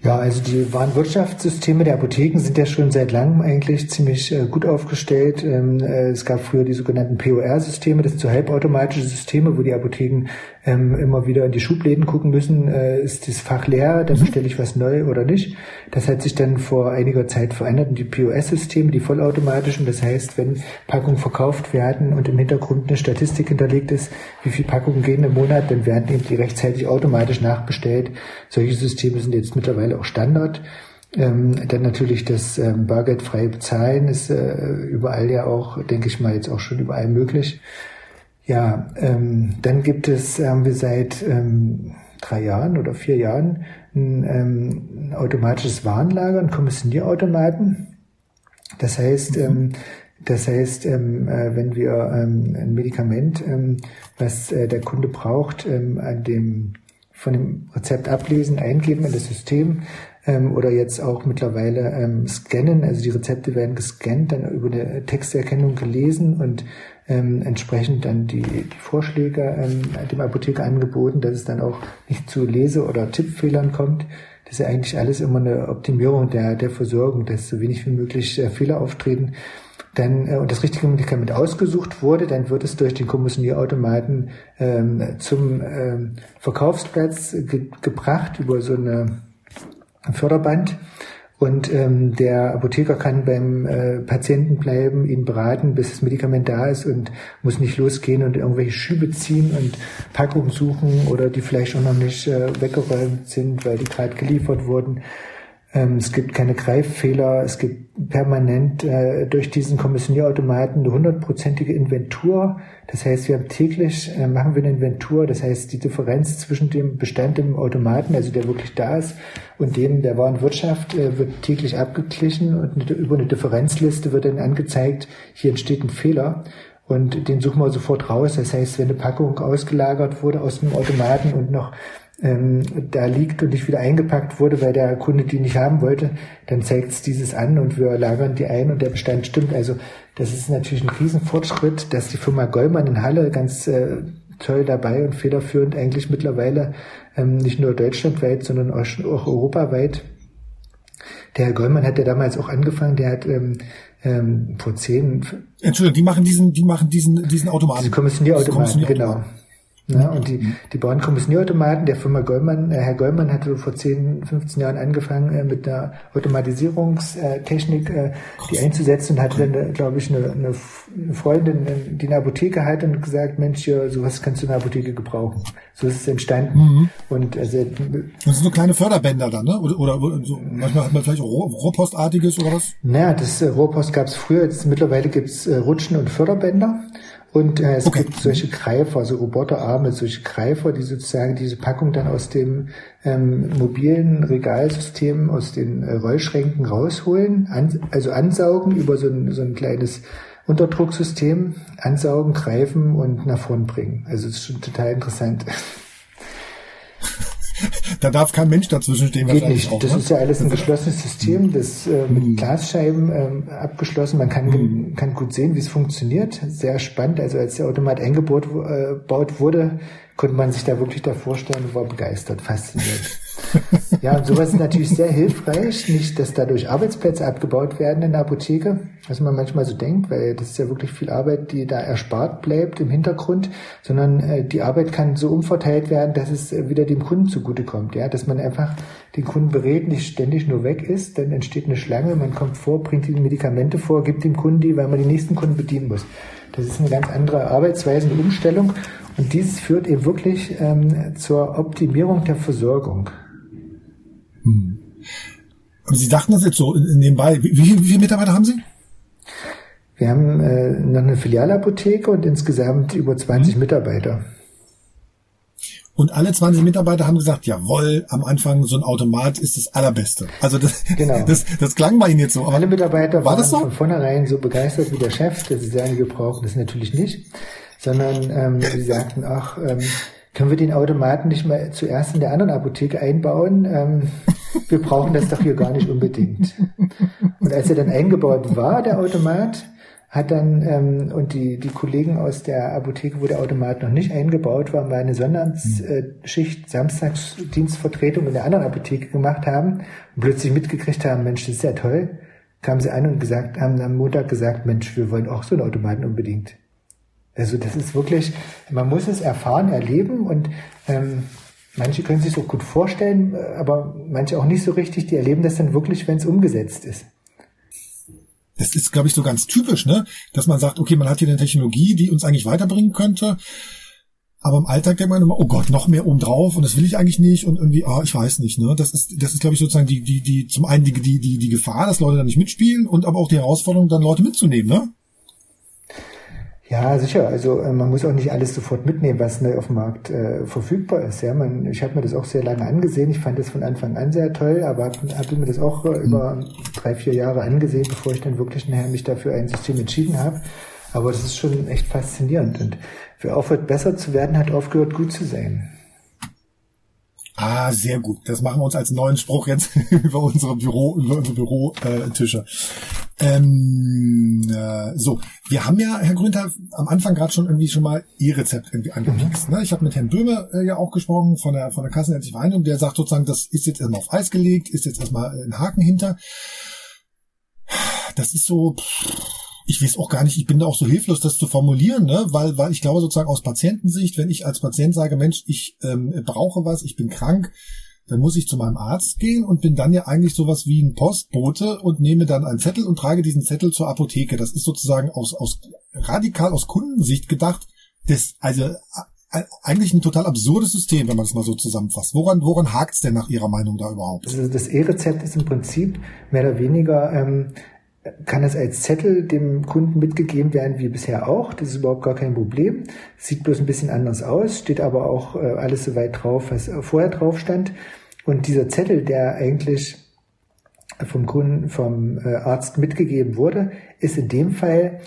Ja, also die Warenwirtschaftssysteme der Apotheken sind ja schon seit langem eigentlich ziemlich äh, gut aufgestellt. Ähm, äh, es gab früher die sogenannten POR-Systeme, das sind so halbautomatische Systeme, wo die Apotheken ähm, immer wieder in die Schubläden gucken müssen, äh, ist das Fach leer, dann mhm. bestelle ich was neu oder nicht. Das hat sich dann vor einiger Zeit verändert und die POS-Systeme, die vollautomatischen, das heißt, wenn Packungen verkauft werden und im Hintergrund eine Statistik hinterlegt ist, wie viele Packungen gehen im Monat, dann werden eben die rechtzeitig automatisch nachbestellt. Solche Systeme sind jetzt mittlerweile mittlerweile auch Standard. Ähm, dann natürlich das ähm, bargeldfreie Bezahlen ist äh, überall ja auch, denke ich mal, jetzt auch schon überall möglich. Ja, ähm, dann gibt es, haben wir seit ähm, drei Jahren oder vier Jahren ein, ähm, ein automatisches Warenlager, ein Kommissionierautomaten. Das heißt, mhm. ähm, das heißt, ähm, äh, wenn wir ähm, ein Medikament, was äh, der Kunde braucht, an dem von dem Rezept ablesen, eingeben in das System ähm, oder jetzt auch mittlerweile ähm, scannen. Also die Rezepte werden gescannt, dann über eine Texterkennung gelesen und ähm, entsprechend dann die, die Vorschläge ähm, dem Apotheker angeboten, dass es dann auch nicht zu Lese- oder Tippfehlern kommt. Das ist ja eigentlich alles immer eine Optimierung der, der Versorgung, dass so wenig wie möglich äh, Fehler auftreten dann äh, und das richtige Medikament ausgesucht wurde, dann wird es durch den Kommissionierautomaten ähm, zum ähm, Verkaufsplatz ge gebracht über so eine Förderband. Und ähm, der Apotheker kann beim äh, Patienten bleiben, ihn beraten, bis das Medikament da ist und muss nicht losgehen und irgendwelche Schübe ziehen und Packungen suchen oder die vielleicht auch noch nicht äh, weggeräumt sind, weil die gerade geliefert wurden. Ähm, es gibt keine Greiffehler, es gibt permanent äh, durch diesen Kommissionierautomaten eine hundertprozentige Inventur. Das heißt, wir haben täglich, äh, machen wir eine Inventur, das heißt, die Differenz zwischen dem Bestand im Automaten, also der wirklich da ist, und dem der Warenwirtschaft äh, wird täglich abgeglichen und über eine Differenzliste wird dann angezeigt, hier entsteht ein Fehler. Und den suchen wir sofort raus. Das heißt, wenn eine Packung ausgelagert wurde aus dem Automaten und noch ähm, da liegt und nicht wieder eingepackt wurde, weil der Kunde die nicht haben wollte, dann zeigt es dieses an und wir lagern die ein und der Bestand stimmt. Also das ist natürlich ein Riesenfortschritt, dass die Firma Goldmann in Halle ganz äh, toll dabei und federführend eigentlich mittlerweile ähm, nicht nur deutschlandweit, sondern auch, auch europaweit. Der Herr Goldmann hat ja damals auch angefangen, der hat ähm, ähm, vor zehn. Entschuldigung, die machen diesen, die machen diesen, diesen Automaten. Diese Kommissionierautomaten, genau. Ja, und die, die bauen Kommissionierautomaten. Der Firma Goldmann, äh, Herr Goldmann hatte vor 10, 15 Jahren angefangen äh, mit einer Automatisierungstechnik, äh, die einzusetzen und hatte dann, glaube ich, eine, eine Freundin, die eine Apotheke hatte und gesagt, Mensch, ja, sowas kannst du in der Apotheke gebrauchen. So ist es entstanden. Mhm. Und also, das sind so kleine Förderbänder dann, ne? Oder, oder so, manchmal hat man vielleicht Rohr, Rohrpostartiges oder was? Naja, das äh, Rohrpost gab es früher. Jetzt, mittlerweile gibt's äh, Rutschen und Förderbänder. Und äh, es okay. gibt solche Greifer, also Roboterarme, solche Greifer, die sozusagen diese Packung dann aus dem ähm, mobilen Regalsystem, aus den äh, Rollschränken rausholen, an, also ansaugen über so ein, so ein kleines Unterdrucksystem, ansaugen, greifen und nach vorn bringen. Also es ist schon total interessant. Da darf kein Mensch dazwischen stehen. Geht nicht. Auch, das ne? ist ja alles ein geschlossenes System, das äh, mit mhm. Glasscheiben äh, abgeschlossen. Man kann, mhm. kann gut sehen, wie es funktioniert. Sehr spannend. Also als der Automat eingebaut äh, wurde, konnte man sich da wirklich da vorstellen und war begeistert, fasziniert. ja, und sowas ist natürlich sehr hilfreich. Nicht, dass dadurch Arbeitsplätze abgebaut werden in der Apotheke, was man manchmal so denkt, weil das ist ja wirklich viel Arbeit, die da erspart bleibt im Hintergrund, sondern äh, die Arbeit kann so umverteilt werden, dass es äh, wieder dem Kunden zugutekommt. Ja, dass man einfach den Kunden berät, nicht ständig nur weg ist, dann entsteht eine Schlange, man kommt vor, bringt die Medikamente vor, gibt dem Kunden die, weil man die nächsten Kunden bedienen muss. Das ist eine ganz andere Arbeitsweise, eine Umstellung. Und dies führt eben wirklich ähm, zur Optimierung der Versorgung. Hm. Aber Sie dachten das jetzt so nebenbei. Wie, wie viele Mitarbeiter haben Sie? Wir haben äh, noch eine Filialapotheke und insgesamt über 20 hm. Mitarbeiter. Und alle 20 Mitarbeiter haben gesagt, jawohl, am Anfang so ein Automat ist das Allerbeste. Also das, genau. das, das klang bei Ihnen jetzt so. Alle Mitarbeiter war waren so? von vornherein so begeistert wie der Chef, dass sie sagen, wir brauchen das natürlich nicht, sondern ähm, sie sagten, ach, ähm, können wir den Automaten nicht mal zuerst in der anderen Apotheke einbauen? Ähm, wir brauchen das doch hier gar nicht unbedingt. Und als er dann eingebaut war, der Automat, hat dann ähm, und die die Kollegen aus der Apotheke, wo der Automat noch nicht eingebaut war, mal eine Sonderschicht äh, Samstagsdienstvertretung in der anderen Apotheke gemacht haben und plötzlich mitgekriegt haben, Mensch, das ist ja toll, kamen sie an und gesagt, haben am Montag gesagt, Mensch, wir wollen auch so einen Automaten unbedingt. Also das ist wirklich, man muss es erfahren, erleben und ähm, manche können sich so gut vorstellen, aber manche auch nicht so richtig, die erleben das dann wirklich, wenn es umgesetzt ist das ist, glaube ich, so ganz typisch, ne? Dass man sagt, okay, man hat hier eine Technologie, die uns eigentlich weiterbringen könnte. Aber im Alltag denkt man immer, oh Gott, noch mehr obendrauf und das will ich eigentlich nicht und irgendwie, ah, ich weiß nicht, ne? Das ist, das ist, glaube ich, sozusagen die, die, die, zum einen die, die, die, die Gefahr, dass Leute da nicht mitspielen und aber auch die Herausforderung, dann Leute mitzunehmen, ne? Ja, sicher. Also äh, man muss auch nicht alles sofort mitnehmen, was neu auf dem Markt äh, verfügbar ist. Ja, man, ich habe mir das auch sehr lange angesehen. Ich fand das von Anfang an sehr toll, aber habe hab mir das auch äh, über drei, vier Jahre angesehen, bevor ich dann wirklich nachher mich dafür ein System entschieden habe. Aber das ist schon echt faszinierend. Und wer aufhört, besser zu werden, hat aufgehört, gut zu sein. Ah, sehr gut. Das machen wir uns als neuen Spruch jetzt über unsere Büro, über unsere Bürotische. Ähm, äh, so, wir haben ja, Herr Grünter, am Anfang gerade schon irgendwie schon mal E-Rezept irgendwie angepikst. Mhm. Ne? Ich habe mit Herrn Böhme äh, ja auch gesprochen von der von der Kassenärztlichen Vereinigung, der sagt sozusagen, das ist jetzt erstmal auf Eis gelegt, ist jetzt erstmal ein Haken hinter. Das ist so. Pff, ich weiß auch gar nicht, ich bin da auch so hilflos, das zu formulieren, ne? weil, weil ich glaube sozusagen aus Patientensicht, wenn ich als Patient sage, Mensch, ich ähm, brauche was, ich bin krank, dann muss ich zu meinem Arzt gehen und bin dann ja eigentlich sowas wie ein Postbote und nehme dann einen Zettel und trage diesen Zettel zur Apotheke. Das ist sozusagen aus, aus radikal aus Kundensicht gedacht, das, also eigentlich ein total absurdes System, wenn man es mal so zusammenfasst. Woran, woran hakt es denn nach Ihrer Meinung da überhaupt? Also das E-Rezept ist im Prinzip mehr oder weniger ähm, kann es als Zettel dem Kunden mitgegeben werden, wie bisher auch. Das ist überhaupt gar kein Problem. Sieht bloß ein bisschen anders aus, steht aber auch äh, alles so weit drauf, was vorher drauf stand. Und dieser Zettel, der eigentlich vom Kunden, vom äh, Arzt mitgegeben wurde, ist in dem Fall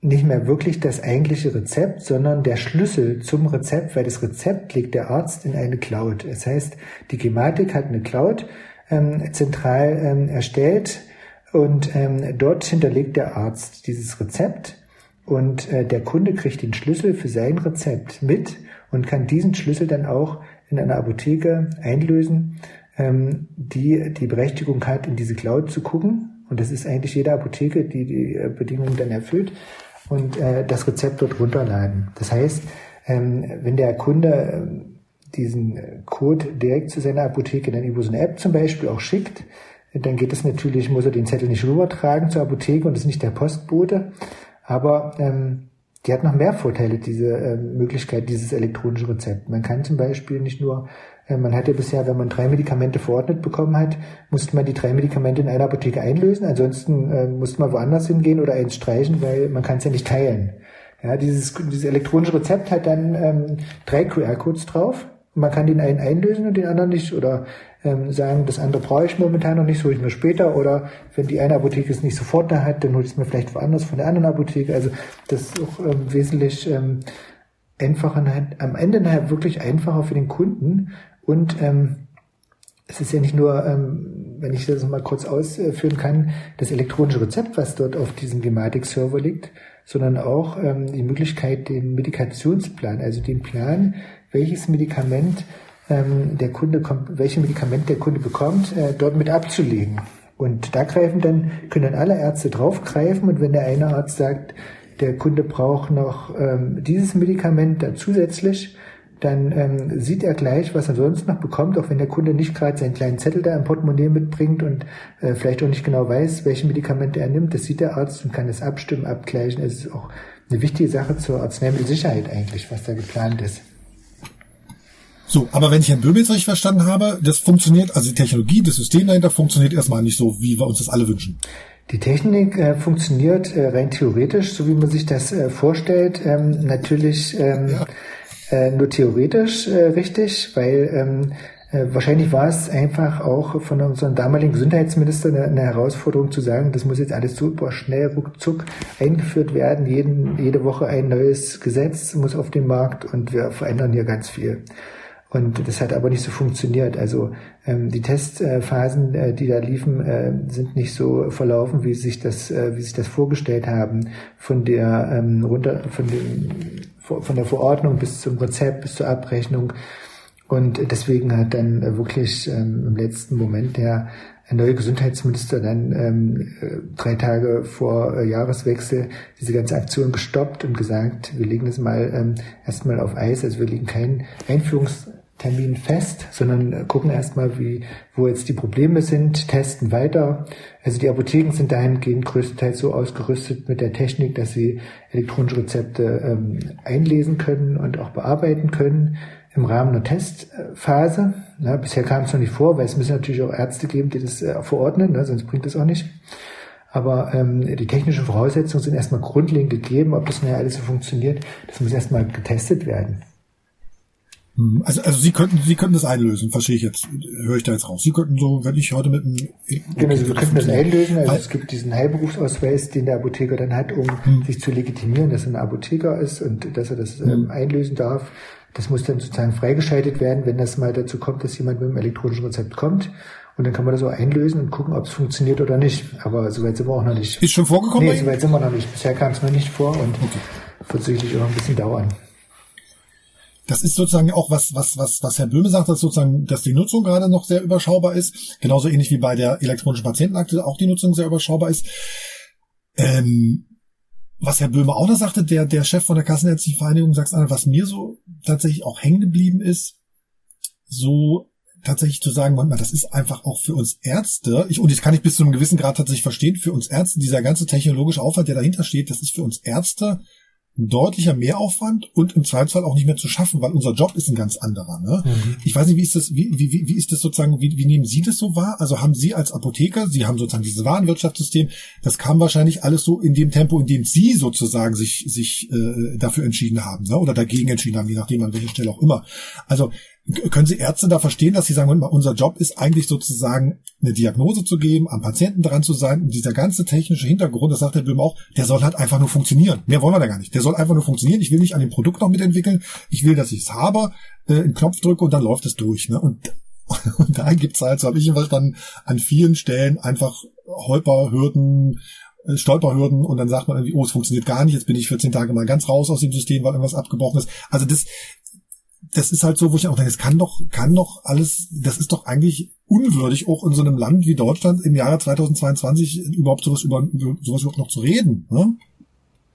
nicht mehr wirklich das eigentliche Rezept, sondern der Schlüssel zum Rezept, weil das Rezept legt der Arzt in eine Cloud. Das heißt, die Gematik hat eine Cloud ähm, zentral ähm, erstellt, und ähm, dort hinterlegt der Arzt dieses Rezept und äh, der Kunde kriegt den Schlüssel für sein Rezept mit und kann diesen Schlüssel dann auch in einer Apotheke einlösen, ähm, die die Berechtigung hat, in diese Cloud zu gucken. Und das ist eigentlich jede Apotheke, die die äh, Bedingungen dann erfüllt und äh, das Rezept dort runterladen. Das heißt, ähm, wenn der Kunde äh, diesen Code direkt zu seiner Apotheke dann über so eine App zum Beispiel auch schickt, dann geht es natürlich, muss er den Zettel nicht rübertragen zur Apotheke und ist nicht der Postbote. Aber ähm, die hat noch mehr Vorteile, diese äh, Möglichkeit, dieses elektronische Rezept. Man kann zum Beispiel nicht nur, äh, man hatte bisher, wenn man drei Medikamente verordnet bekommen hat, musste man die drei Medikamente in einer Apotheke einlösen, ansonsten äh, musste man woanders hingehen oder eins streichen, weil man kann es ja nicht teilen. Ja, dieses, dieses elektronische Rezept hat dann ähm, drei QR-Codes drauf. Man kann den einen einlösen und den anderen nicht. Oder ähm, sagen, das andere brauche ich momentan noch nicht, hole ich mir später. Oder wenn die eine Apotheke es nicht sofort da hat, dann hole ich es mir vielleicht woanders von der anderen Apotheke. Also das ist auch ähm, wesentlich ähm, einfacher, am Ende nachher wirklich einfacher für den Kunden. Und ähm, es ist ja nicht nur, ähm, wenn ich das mal kurz ausführen kann, das elektronische Rezept, was dort auf diesem Gematik-Server liegt, sondern auch ähm, die Möglichkeit, den Medikationsplan, also den Plan, welches Medikament ähm, der Kunde kommt, welche Medikament der Kunde bekommt, äh, dort mit abzulegen. Und da greifen dann, können dann alle Ärzte draufgreifen und wenn der eine Arzt sagt, der Kunde braucht noch ähm, dieses Medikament da zusätzlich, dann ähm, sieht er gleich, was er sonst noch bekommt, auch wenn der Kunde nicht gerade seinen kleinen Zettel da im Portemonnaie mitbringt und äh, vielleicht auch nicht genau weiß, welche Medikamente er nimmt. Das sieht der Arzt und kann es abstimmen, abgleichen. Es ist auch eine wichtige Sache zur Arzneimittelsicherheit eigentlich, was da geplant ist. So, aber wenn ich Herrn Böhm jetzt richtig verstanden habe, das funktioniert, also die Technologie, das System dahinter funktioniert erstmal nicht so, wie wir uns das alle wünschen. Die Technik äh, funktioniert äh, rein theoretisch, so wie man sich das äh, vorstellt, ähm, natürlich ähm, ja. Äh, nur theoretisch äh, richtig, weil ähm, äh, wahrscheinlich war es einfach auch von unserem damaligen Gesundheitsminister eine, eine, Herausforderung zu sagen, das muss jetzt alles super schnell ruckzuck eingeführt werden, jeden, jede Woche ein neues Gesetz muss auf den Markt und wir verändern hier ganz viel. Und das hat aber nicht so funktioniert. Also ähm, die Testphasen, äh, die da liefen, äh, sind nicht so verlaufen, wie sich das, äh, wie sich das vorgestellt haben. Von der ähm, runter, von dem, von der Verordnung bis zum Rezept, bis zur Abrechnung. Und deswegen hat dann wirklich ähm, im letzten Moment der neue Gesundheitsminister dann ähm, äh, drei Tage vor äh, Jahreswechsel diese ganze Aktion gestoppt und gesagt, wir legen das mal ähm, erstmal auf Eis, also wir legen keinen Einführungstermin fest, sondern gucken erstmal, wie, wo jetzt die Probleme sind, testen weiter. Also die Apotheken sind dahingehend größtenteils so ausgerüstet mit der Technik, dass sie elektronische Rezepte ähm, einlesen können und auch bearbeiten können im Rahmen einer Testphase. Ja, bisher kam es noch nicht vor, weil es müssen natürlich auch Ärzte geben, die das äh, verordnen, ne, sonst bringt das auch nicht. Aber ähm, die technischen Voraussetzungen sind erstmal grundlegend gegeben. Ob das nachher alles so funktioniert, das muss erstmal getestet werden. Hm, also, also Sie könnten, Sie könnten das einlösen, verstehe ich jetzt, höre ich da jetzt raus. Sie könnten so, wenn ich heute mit einem... Genau, also wir könnten das einlösen. Also es gibt diesen Heilberufsausweis, den der Apotheker dann hat, um hm. sich zu legitimieren, dass er ein Apotheker ist und dass er das ähm, hm. einlösen darf. Das muss dann sozusagen freigeschaltet werden, wenn das mal dazu kommt, dass jemand mit einem elektronischen Rezept kommt. Und dann kann man das so einlösen und gucken, ob es funktioniert oder nicht. Aber soweit sind wir auch noch nicht. Ist schon vorgekommen? Nee, soweit sind wir noch nicht. Bisher kam es noch nicht vor und okay. wird sicherlich auch ein bisschen dauern. Das ist sozusagen auch was, was, was, was Herr Böhme sagt, dass sozusagen, dass die Nutzung gerade noch sehr überschaubar ist. Genauso ähnlich wie bei der elektronischen Patientenakte auch die Nutzung sehr überschaubar ist. Ähm, was Herr Böhmer auch noch sagte, der, der Chef von der Kassenärztlichen Vereinigung Sachsen-Anhalt, was mir so tatsächlich auch hängen geblieben ist, so tatsächlich zu sagen, manchmal, das ist einfach auch für uns Ärzte, ich, und das kann ich bis zu einem gewissen Grad tatsächlich verstehen, für uns Ärzte, dieser ganze technologische Aufwand, der dahinter steht, das ist für uns Ärzte ein deutlicher Mehraufwand und im Zweifelsfall auch nicht mehr zu schaffen, weil unser Job ist ein ganz anderer. Ne? Mhm. Ich weiß nicht, wie ist das, wie, wie, wie ist das sozusagen, wie, wie nehmen Sie das so wahr? Also haben Sie als Apotheker, Sie haben sozusagen dieses Warenwirtschaftssystem, das kam wahrscheinlich alles so in dem Tempo, in dem Sie sozusagen sich, sich äh, dafür entschieden haben, ne? oder dagegen entschieden haben, je nachdem an welcher Stelle auch immer. Also können Sie Ärzte da verstehen, dass Sie sagen, unser Job ist eigentlich sozusagen eine Diagnose zu geben, am Patienten dran zu sein und dieser ganze technische Hintergrund, das sagt der Böhm auch, der soll halt einfach nur funktionieren. Mehr wollen wir da gar nicht. Der soll einfach nur funktionieren. Ich will nicht an dem Produkt noch mitentwickeln. Ich will, dass ich es habe, äh, einen Knopf drücke und dann läuft es durch. Ne? Und, und da gibt's halt, so habe ich jedenfalls dann an vielen Stellen einfach Holperhürden, äh, Stolperhürden und dann sagt man irgendwie, oh, es funktioniert gar nicht, jetzt bin ich 14 Tage mal ganz raus aus dem System, weil irgendwas abgebrochen ist. Also das, das ist halt so, wo ich auch denke, es kann doch, kann doch alles, das ist doch eigentlich unwürdig, auch in so einem Land wie Deutschland im Jahre 2022 überhaupt sowas über, über sowas überhaupt noch zu reden. Ne?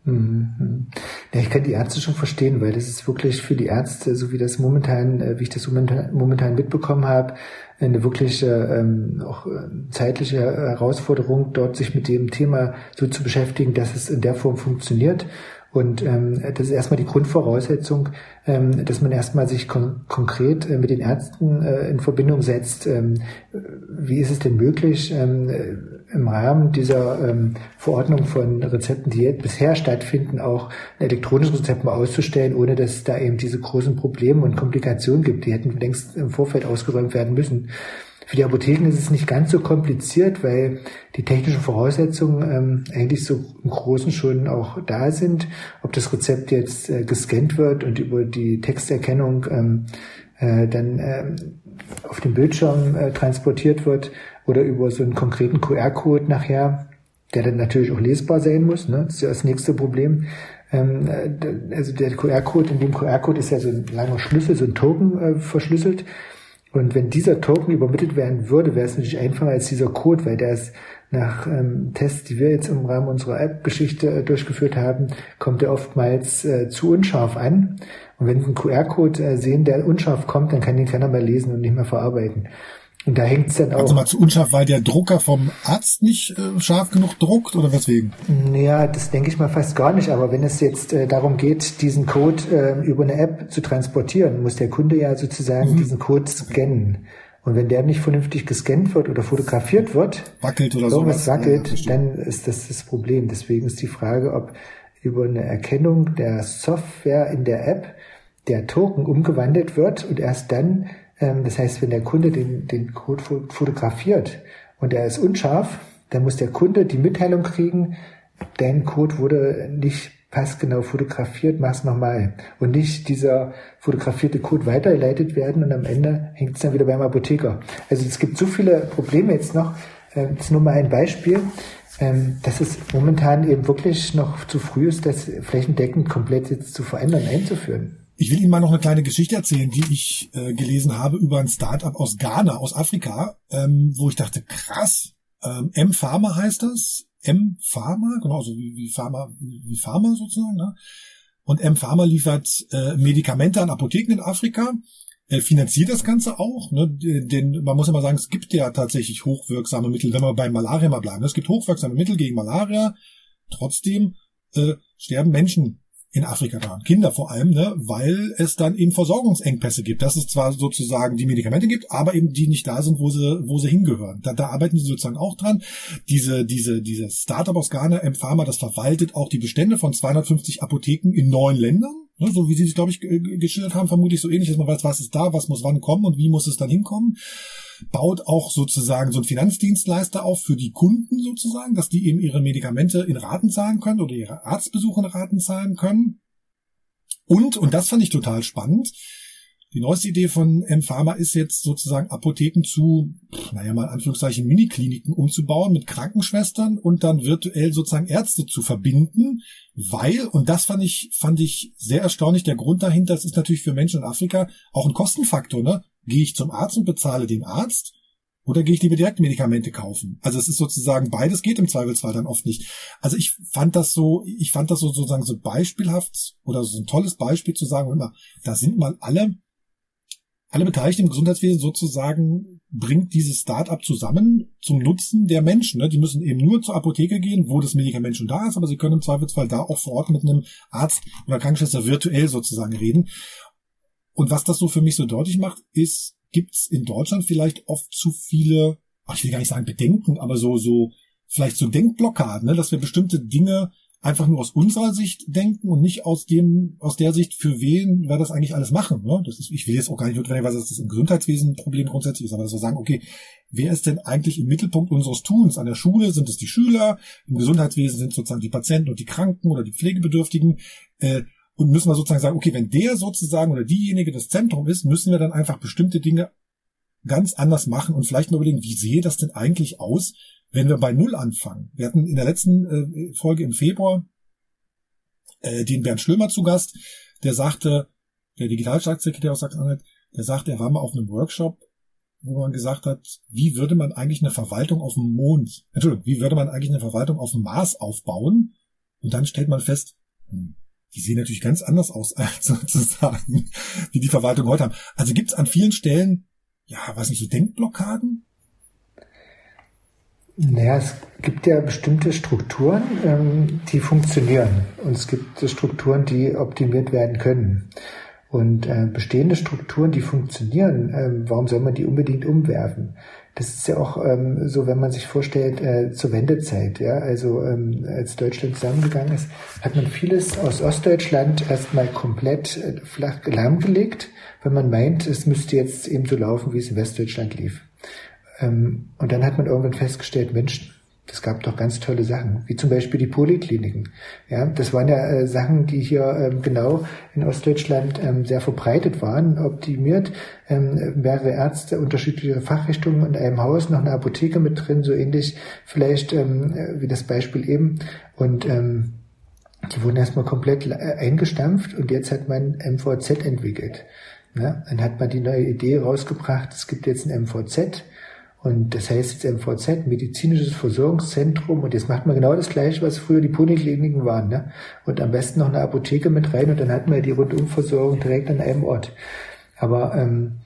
Mhm. Ja, ich kann die Ärzte schon verstehen, weil das ist wirklich für die Ärzte, so wie das momentan, äh, wie ich das momentan, mitbekommen habe, eine wirkliche ähm, auch äh, zeitliche Herausforderung, dort sich mit dem Thema so zu beschäftigen, dass es in der Form funktioniert. Und ähm, das ist erstmal die Grundvoraussetzung, ähm, dass man erstmal sich kon konkret äh, mit den Ärzten äh, in Verbindung setzt. Ähm, wie ist es denn möglich, ähm, äh, im Rahmen dieser ähm, Verordnung von Rezepten, die jetzt bisher stattfinden, auch ein elektronisches Rezept mal auszustellen, ohne dass es da eben diese großen Probleme und Komplikationen gibt. Die hätten längst im Vorfeld ausgeräumt werden müssen. Für die Apotheken ist es nicht ganz so kompliziert, weil die technischen Voraussetzungen ähm, eigentlich so im Großen schon auch da sind. Ob das Rezept jetzt äh, gescannt wird und über die Texterkennung ähm, äh, dann äh, auf dem Bildschirm äh, transportiert wird oder über so einen konkreten QR-Code nachher, der dann natürlich auch lesbar sein muss. Ne? Das ist ja das nächste Problem. Ähm, äh, also der QR-Code, in dem QR-Code ist ja so ein langer Schlüssel, so ein Token äh, verschlüsselt. Und wenn dieser Token übermittelt werden würde, wäre es natürlich einfacher als dieser Code, weil der ist nach ähm, Tests, die wir jetzt im Rahmen unserer App-Geschichte äh, durchgeführt haben, kommt er oftmals äh, zu unscharf an. Und wenn Sie einen QR-Code äh, sehen, der unscharf kommt, dann kann den keiner mehr lesen und nicht mehr verarbeiten. Und da hängt es dann auch. Also mal zu unscharf, weil der Drucker vom Arzt nicht äh, scharf genug druckt oder weswegen? Ja, das denke ich mal fast gar nicht. Aber wenn es jetzt äh, darum geht, diesen Code äh, über eine App zu transportieren, muss der Kunde ja sozusagen mhm. diesen Code scannen. Und wenn der nicht vernünftig gescannt wird oder fotografiert wird, wackelt oder irgendwas sowas. wackelt, ja, dann ist das das Problem. Deswegen ist die Frage, ob über eine Erkennung der Software in der App der Token umgewandelt wird und erst dann das heißt, wenn der Kunde den, den Code fotografiert und er ist unscharf, dann muss der Kunde die Mitteilung kriegen, dein Code wurde nicht passgenau fotografiert, mach's nochmal. Und nicht dieser fotografierte Code weitergeleitet werden und am Ende hängt es dann wieder beim Apotheker. Also es gibt so viele Probleme jetzt noch. Ähm, das ist nur mal ein Beispiel, ähm, dass es momentan eben wirklich noch zu früh ist, das flächendeckend komplett jetzt zu verändern, einzuführen. Ich will Ihnen mal noch eine kleine Geschichte erzählen, die ich äh, gelesen habe über ein Startup aus Ghana, aus Afrika, ähm, wo ich dachte, krass, ähm, M-Pharma heißt das, M-Pharma, genauso wie, wie Pharma, wie Pharma sozusagen. Ne? Und M-Pharma liefert äh, Medikamente an Apotheken in Afrika, äh, finanziert das Ganze auch, ne? denn man muss immer sagen, es gibt ja tatsächlich hochwirksame Mittel, wenn wir bei Malaria mal bleiben. Es gibt hochwirksame Mittel gegen Malaria, trotzdem äh, sterben Menschen in Afrika dran, Kinder vor allem, ne, weil es dann eben Versorgungsengpässe gibt, dass es zwar sozusagen die Medikamente gibt, aber eben die nicht da sind, wo sie, wo sie hingehören. Da, da arbeiten die sozusagen auch dran. Diese, diese, diese Startup aus Ghana, M-Pharma, das verwaltet auch die Bestände von 250 Apotheken in neun Ländern. Ne, so wie Sie es, glaube ich, geschildert haben, vermutlich so ähnlich, dass man weiß, was ist da, was muss wann kommen und wie muss es dann hinkommen baut auch sozusagen so einen Finanzdienstleister auf für die Kunden sozusagen, dass die eben ihre Medikamente in Raten zahlen können oder ihre Arztbesuche in Raten zahlen können. Und, und das fand ich total spannend, die neueste Idee von M-Pharma ist jetzt sozusagen Apotheken zu, naja mal in Anführungszeichen Minikliniken umzubauen mit Krankenschwestern und dann virtuell sozusagen Ärzte zu verbinden, weil, und das fand ich, fand ich sehr erstaunlich, der Grund dahinter, das ist natürlich für Menschen in Afrika auch ein Kostenfaktor, ne? Gehe ich zum Arzt und bezahle den Arzt oder gehe ich lieber direkt Medikamente kaufen? Also es ist sozusagen beides geht im Zweifelsfall dann oft nicht. Also ich fand das so, ich fand das so sozusagen so beispielhaft oder so ein tolles Beispiel zu sagen, immer, da sind mal alle, alle Beteiligten im Gesundheitswesen sozusagen bringt dieses Start-up zusammen zum Nutzen der Menschen. Ne? Die müssen eben nur zur Apotheke gehen, wo das Medikament schon da ist, aber sie können im Zweifelsfall da auch vor Ort mit einem Arzt oder Krankenschwester virtuell sozusagen reden. Und was das so für mich so deutlich macht, ist, gibt es in Deutschland vielleicht oft zu viele, ach, ich will gar nicht sagen Bedenken, aber so, so, vielleicht so Denkblockaden, ne, dass wir bestimmte Dinge einfach nur aus unserer Sicht denken und nicht aus dem, aus der Sicht, für wen wir das eigentlich alles machen. Ne? Das ist, ich will jetzt auch gar nicht notwendig, dass das im Gesundheitswesen ein Problem grundsätzlich ist, aber dass wir sagen, okay, wer ist denn eigentlich im Mittelpunkt unseres Tuns? An der Schule sind es die Schüler, im Gesundheitswesen sind sozusagen die Patienten und die Kranken oder die Pflegebedürftigen. Äh, und müssen wir sozusagen sagen, okay, wenn der sozusagen oder diejenige das Zentrum ist, müssen wir dann einfach bestimmte Dinge ganz anders machen und vielleicht mal überlegen, wie sehe das denn eigentlich aus, wenn wir bei Null anfangen? Wir hatten in der letzten äh, Folge im Februar äh, den Bernd Schlömer zu Gast, der sagte, der Digitalstaatssekretär aus Sachsen-Anhalt, der sagte, er war mal auf einem Workshop, wo man gesagt hat, wie würde man eigentlich eine Verwaltung auf dem Mond, Entschuldigung, wie würde man eigentlich eine Verwaltung auf dem Mars aufbauen? Und dann stellt man fest, hm, die sehen natürlich ganz anders aus, als sozusagen, wie die Verwaltung heute haben. Also gibt es an vielen Stellen, ja, was nicht, so Denkblockaden? Naja, es gibt ja bestimmte Strukturen, ähm, die funktionieren. Und es gibt Strukturen, die optimiert werden können. Und äh, bestehende Strukturen, die funktionieren, äh, warum soll man die unbedingt umwerfen? Das ist ja auch ähm, so, wenn man sich vorstellt, äh, zur Wendezeit, ja, also ähm, als Deutschland zusammengegangen ist, hat man vieles aus Ostdeutschland erstmal komplett äh, flach lahmgelegt, weil man meint, es müsste jetzt eben so laufen, wie es in Westdeutschland lief. Ähm, und dann hat man irgendwann festgestellt, Mensch, das gab doch ganz tolle Sachen, wie zum Beispiel die Polikliniken. Ja, das waren ja äh, Sachen, die hier ähm, genau in Ostdeutschland ähm, sehr verbreitet waren, optimiert. Ähm, mehrere Ärzte, unterschiedliche Fachrichtungen in einem Haus, noch eine Apotheke mit drin, so ähnlich vielleicht ähm, wie das Beispiel eben. Und ähm, die wurden erstmal komplett äh, eingestampft und jetzt hat man MVZ entwickelt. Ja, dann hat man die neue Idee rausgebracht, es gibt jetzt ein MVZ und das heißt jetzt MVZ, medizinisches Versorgungszentrum. Und jetzt macht man genau das Gleiche, was früher die Polikliniken waren. Ne? Und am besten noch eine Apotheke mit rein und dann hat man ja die Rundumversorgung direkt an einem Ort. Aber ähm,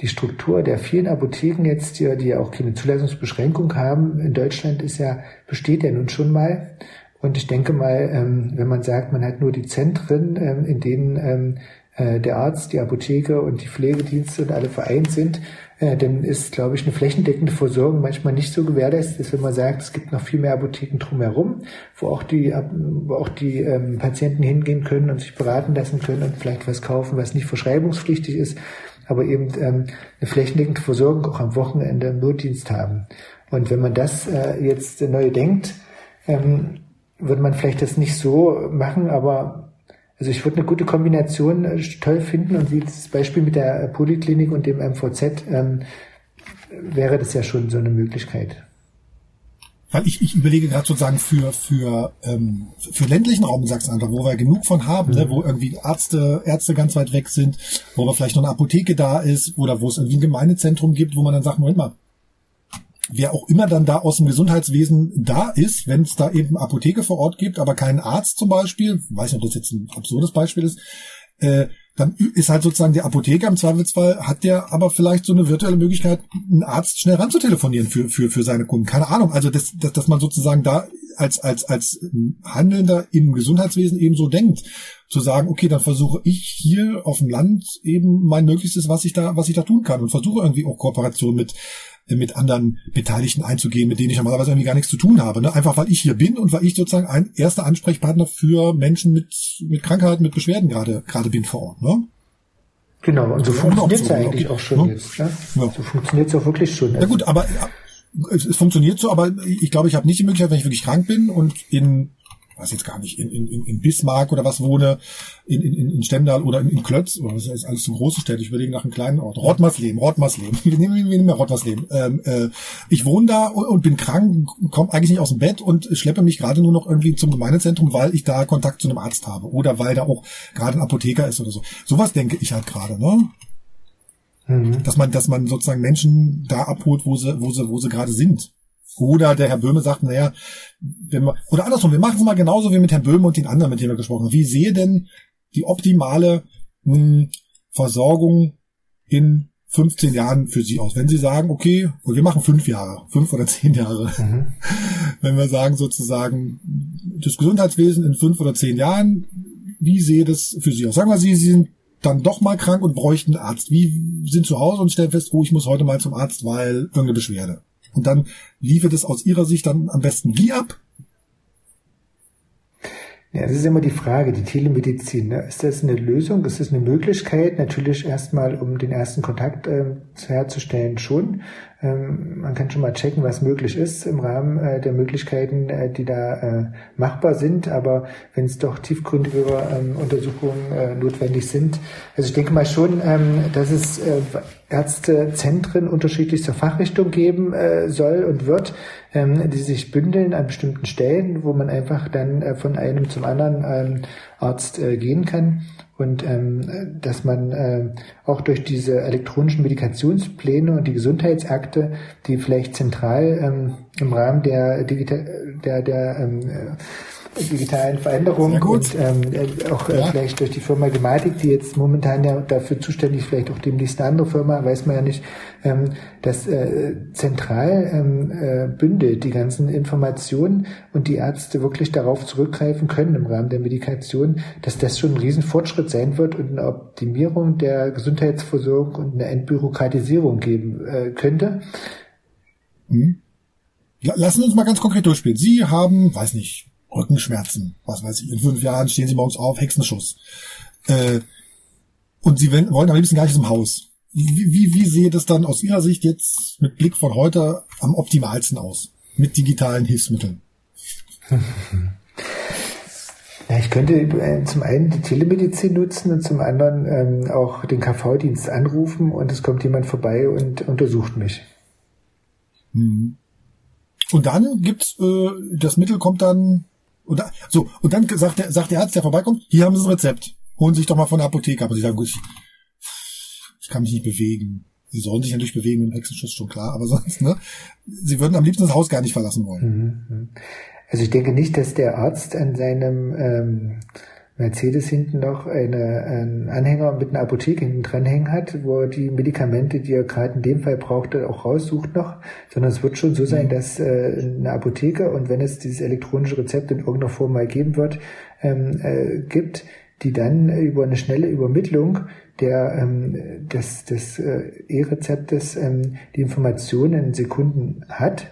die Struktur der vielen Apotheken jetzt, die, die ja auch keine Zulassungsbeschränkung haben in Deutschland, ist ja, besteht ja nun schon mal. Und ich denke mal, ähm, wenn man sagt, man hat nur die Zentren, ähm, in denen ähm, äh, der Arzt, die Apotheke und die Pflegedienste und alle vereint sind, äh, dann ist, glaube ich, eine flächendeckende Versorgung manchmal nicht so gewährleistet, ist, wenn man sagt, es gibt noch viel mehr Apotheken drumherum, wo auch die, wo auch die ähm, Patienten hingehen können und sich beraten lassen können und vielleicht was kaufen, was nicht verschreibungspflichtig ist, aber eben ähm, eine flächendeckende Versorgung auch am Wochenende im Notdienst haben. Und wenn man das äh, jetzt neu denkt, ähm, würde man vielleicht das nicht so machen, aber also ich würde eine gute Kombination äh, toll finden und wie das Beispiel mit der Poliklinik und dem MVZ ähm, wäre das ja schon so eine Möglichkeit. Weil ich, ich überlege gerade sozusagen für, für, ähm, für ländlichen Raum in Sachsen-Anhalt, wo wir genug von haben, ne, mhm. ne, wo irgendwie Ärzte, Ärzte ganz weit weg sind, wo aber vielleicht noch eine Apotheke da ist oder wo es irgendwie ein Gemeindezentrum gibt, wo man dann sagt, Moment mal, wer auch immer dann da aus dem Gesundheitswesen da ist, wenn es da eben Apotheke vor Ort gibt, aber keinen Arzt zum Beispiel, weiß nicht, ob das jetzt ein absurdes Beispiel ist, äh, dann ist halt sozusagen der Apotheker im Zweifelsfall, hat der aber vielleicht so eine virtuelle Möglichkeit, einen Arzt schnell ranzutelefonieren für, für, für seine Kunden. Keine Ahnung. Also, dass, dass, dass man sozusagen da als, als, als Handelnder im Gesundheitswesen eben so denkt, zu sagen, okay, dann versuche ich hier auf dem Land eben mein Möglichstes, was ich da, was ich da tun kann und versuche irgendwie auch Kooperation mit, mit anderen Beteiligten einzugehen, mit denen ich normalerweise irgendwie gar nichts zu tun habe. Ne? Einfach weil ich hier bin und weil ich sozusagen ein erster Ansprechpartner für Menschen mit, mit Krankheiten, mit Beschwerden gerade, gerade bin vor Ort. Ne? Genau, und so funktioniert es ja eigentlich okay. auch schon ja. jetzt. Ne? Ja. So funktioniert es auch wirklich schon. Ja gut, aber es, es funktioniert so, aber ich glaube, ich habe nicht die Möglichkeit, wenn ich wirklich krank bin und in weiß jetzt gar nicht, in, in, in Bismarck oder was wohne, in, in, in Stendal oder in, in Klötz, oder das ist alles zu große Städte, ich überlege nach einem kleinen Ort. Rottmarsleben, Rottmarsleben. Wir nehmen, wir nehmen mehr Rottmarsleben. Ähm, äh, ich wohne da und, und bin krank, komme eigentlich nicht aus dem Bett und schleppe mich gerade nur noch irgendwie zum Gemeindezentrum, weil ich da Kontakt zu einem Arzt habe oder weil da auch gerade ein Apotheker ist oder so. Sowas denke ich halt gerade, ne? Mhm. Dass man, dass man sozusagen Menschen da abholt, wo sie, wo sie, wo sie gerade sind. Oder der Herr Böhme sagt, naja, wir, oder andersrum, wir machen es mal genauso wie mit Herrn Böhme und den anderen, mit denen wir gesprochen haben. Wie sehe denn die optimale mh, hm, Versorgung in 15 Jahren für Sie aus? Wenn Sie sagen, okay, wir machen fünf Jahre, fünf oder zehn Jahre. Mhm. Wenn wir sagen sozusagen, das Gesundheitswesen in fünf oder zehn Jahren, wie sehe das für Sie aus? Sagen wir, Sie, Sie sind dann doch mal krank und bräuchten einen Arzt. Wie sind zu Hause und stellen fest, oh, ich muss heute mal zum Arzt, weil irgendeine Beschwerde. Und dann liefert es aus Ihrer Sicht dann am besten wie ab? Ja, das ist immer die Frage, die Telemedizin. Ne? Ist das eine Lösung? Ist das eine Möglichkeit? Natürlich erstmal, um den ersten Kontakt äh, herzustellen, schon. Ähm, man kann schon mal checken, was möglich ist im Rahmen äh, der Möglichkeiten, äh, die da äh, machbar sind. Aber wenn es doch tiefgründigere ähm, Untersuchungen äh, notwendig sind, also ich denke mal schon, ähm, dass es äh, Ärztezentren unterschiedlichster Fachrichtung geben äh, soll und wird, ähm, die sich bündeln an bestimmten Stellen, wo man einfach dann von einem zum anderen ähm, Arzt äh, gehen kann und ähm, dass man äh, auch durch diese elektronischen Medikationspläne und die Gesundheitsakte, die vielleicht zentral ähm, im Rahmen der Digital der der ähm, digitalen Veränderungen und ähm, äh, auch äh, ja. vielleicht durch die Firma Gematik, die jetzt momentan ja dafür zuständig ist, vielleicht auch demnächst eine andere Firma, weiß man ja nicht, ähm, das äh, zentral ähm, äh, bündelt die ganzen Informationen und die Ärzte wirklich darauf zurückgreifen können im Rahmen der Medikation, dass das schon ein Riesenfortschritt sein wird und eine Optimierung der Gesundheitsversorgung und eine Entbürokratisierung geben äh, könnte. Hm. Lassen Sie uns mal ganz konkret durchspielen. Sie haben, weiß nicht, Rückenschmerzen, was weiß ich, in fünf Jahren stehen sie morgens auf, Hexenschuss. Äh, und sie wollen am liebsten gar nicht im Haus. Wie, wie, wie sehe das dann aus Ihrer Sicht jetzt mit Blick von heute am optimalsten aus? Mit digitalen Hilfsmitteln? Ja, ich könnte äh, zum einen die Telemedizin nutzen und zum anderen ähm, auch den KV-Dienst anrufen und es kommt jemand vorbei und untersucht mich. Mhm. Und dann gibt's äh, das Mittel kommt dann und da, so, und dann sagt der, sagt der Arzt, der vorbeikommt, hier haben Sie das Rezept. Holen Sie sich doch mal von der Apotheke Aber Sie sagen, gut, ich, ich kann mich nicht bewegen. Sie sollen sich natürlich bewegen mit dem Hexenschuss, schon klar, aber sonst, ne? Sie würden am liebsten das Haus gar nicht verlassen wollen. Mhm, mhm. Also ich denke nicht, dass der Arzt an seinem ähm, Mercedes hinten noch eine, einen Anhänger mit einer Apotheke hinten dranhängen hat, wo er die Medikamente, die er gerade in dem Fall braucht, auch raussucht noch, sondern es wird schon so sein, mhm. dass äh, eine Apotheke und wenn es dieses elektronische Rezept in irgendeiner Form mal geben wird, ähm, äh, gibt, die dann über eine schnelle Übermittlung der ähm, des, des äh, E-Rezeptes ähm, die Informationen in Sekunden hat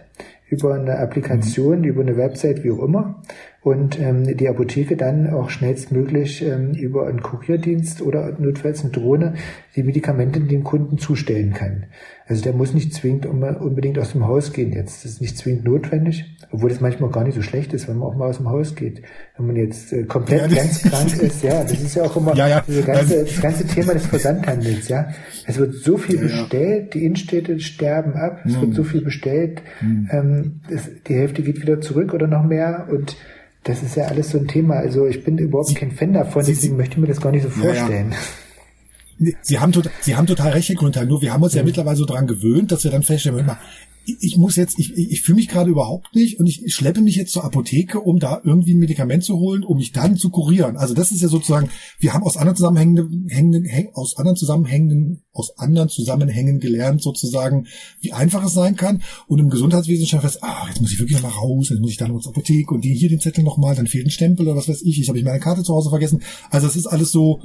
über eine Applikation, mhm. über eine Website, wie auch immer und ähm, die Apotheke dann auch schnellstmöglich ähm, über einen Kurierdienst oder notfalls eine Drohne die Medikamente dem Kunden zustellen kann. Also der muss nicht zwingend unbedingt aus dem Haus gehen jetzt. Das ist nicht zwingend notwendig, obwohl das manchmal gar nicht so schlecht ist, wenn man auch mal aus dem Haus geht. Wenn man jetzt äh, komplett ja, ganz krank ist, ja, das ist ja auch immer ja, ja. Ganze, das ganze Thema des Versandhandels, ja. Es wird so viel bestellt, die Innenstädte sterben ab, es mhm. wird so viel bestellt, mhm. ähm, das, die Hälfte geht wieder zurück oder noch mehr und das ist ja alles so ein Thema. Also ich bin überhaupt kein Fan davon, deswegen möchte ich mir das gar nicht so vorstellen. Ja. Sie haben, total, Sie haben total recht, Grundteil. Nur wir haben uns ja, mittlerweile so dran gewöhnt, dass wir dann feststellen, ich muss jetzt, ich, ich fühle mich gerade überhaupt nicht und ich schleppe mich jetzt zur Apotheke, um da irgendwie ein Medikament zu holen, um mich dann zu kurieren. Also das ist ja sozusagen, wir haben aus anderen Zusammenhängen, hängenden, aus anderen Zusammenhängen, aus anderen Zusammenhängen gelernt sozusagen, wie einfach es sein kann. Und im Gesundheitswesen schafft es, ah, jetzt muss ich wirklich mal raus, jetzt muss ich dann noch zur Apotheke und die hier den Zettel nochmal, dann fehlt ein Stempel oder was weiß ich, ich habe ich meine Karte zu Hause vergessen. Also es ist alles so,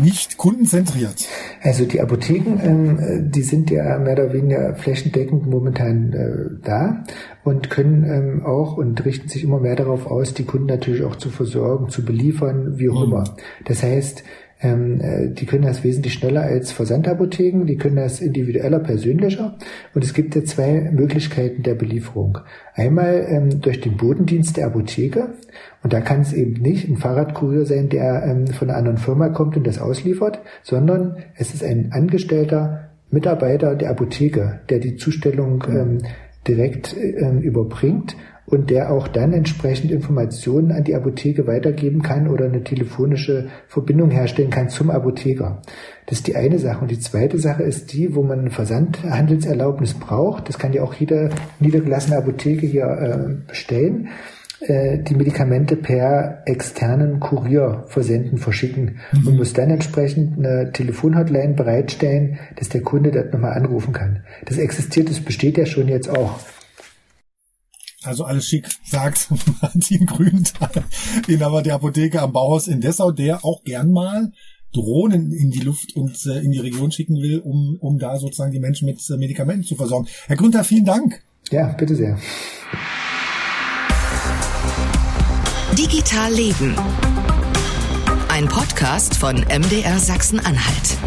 nicht kundenzentriert. Also die Apotheken, ähm, die sind ja mehr oder weniger flächendeckend momentan äh, da und können ähm, auch und richten sich immer mehr darauf aus, die Kunden natürlich auch zu versorgen, zu beliefern, wie auch mhm. immer. Das heißt, ähm, äh, die können das wesentlich schneller als Versandapotheken, die können das individueller, persönlicher. Und es gibt ja zwei Möglichkeiten der Belieferung. Einmal ähm, durch den Bodendienst der Apotheke. Und da kann es eben nicht ein Fahrradkurier sein, der ähm, von einer anderen Firma kommt und das ausliefert, sondern es ist ein angestellter Mitarbeiter der Apotheke, der die Zustellung ähm, direkt ähm, überbringt und der auch dann entsprechend Informationen an die Apotheke weitergeben kann oder eine telefonische Verbindung herstellen kann zum Apotheker. Das ist die eine Sache. Und die zweite Sache ist die, wo man eine Versandhandelserlaubnis braucht. Das kann ja auch jede niedergelassene Apotheke hier äh, bestellen äh, die Medikamente per externen Kurier versenden, verschicken mhm. und muss dann entsprechend eine Telefonhotline bereitstellen, dass der Kunde dort nochmal anrufen kann. Das existiert, das besteht ja schon jetzt auch. Also alles schick, sagt Martin Grünthal, Inhaber der Apotheke am Bauhaus in Dessau, der auch gern mal Drohnen in die Luft und äh, in die Region schicken will, um, um da sozusagen die Menschen mit äh, Medikamenten zu versorgen. Herr Grünthal, vielen Dank. Ja, bitte sehr. Digital Leben. Ein Podcast von MDR Sachsen-Anhalt.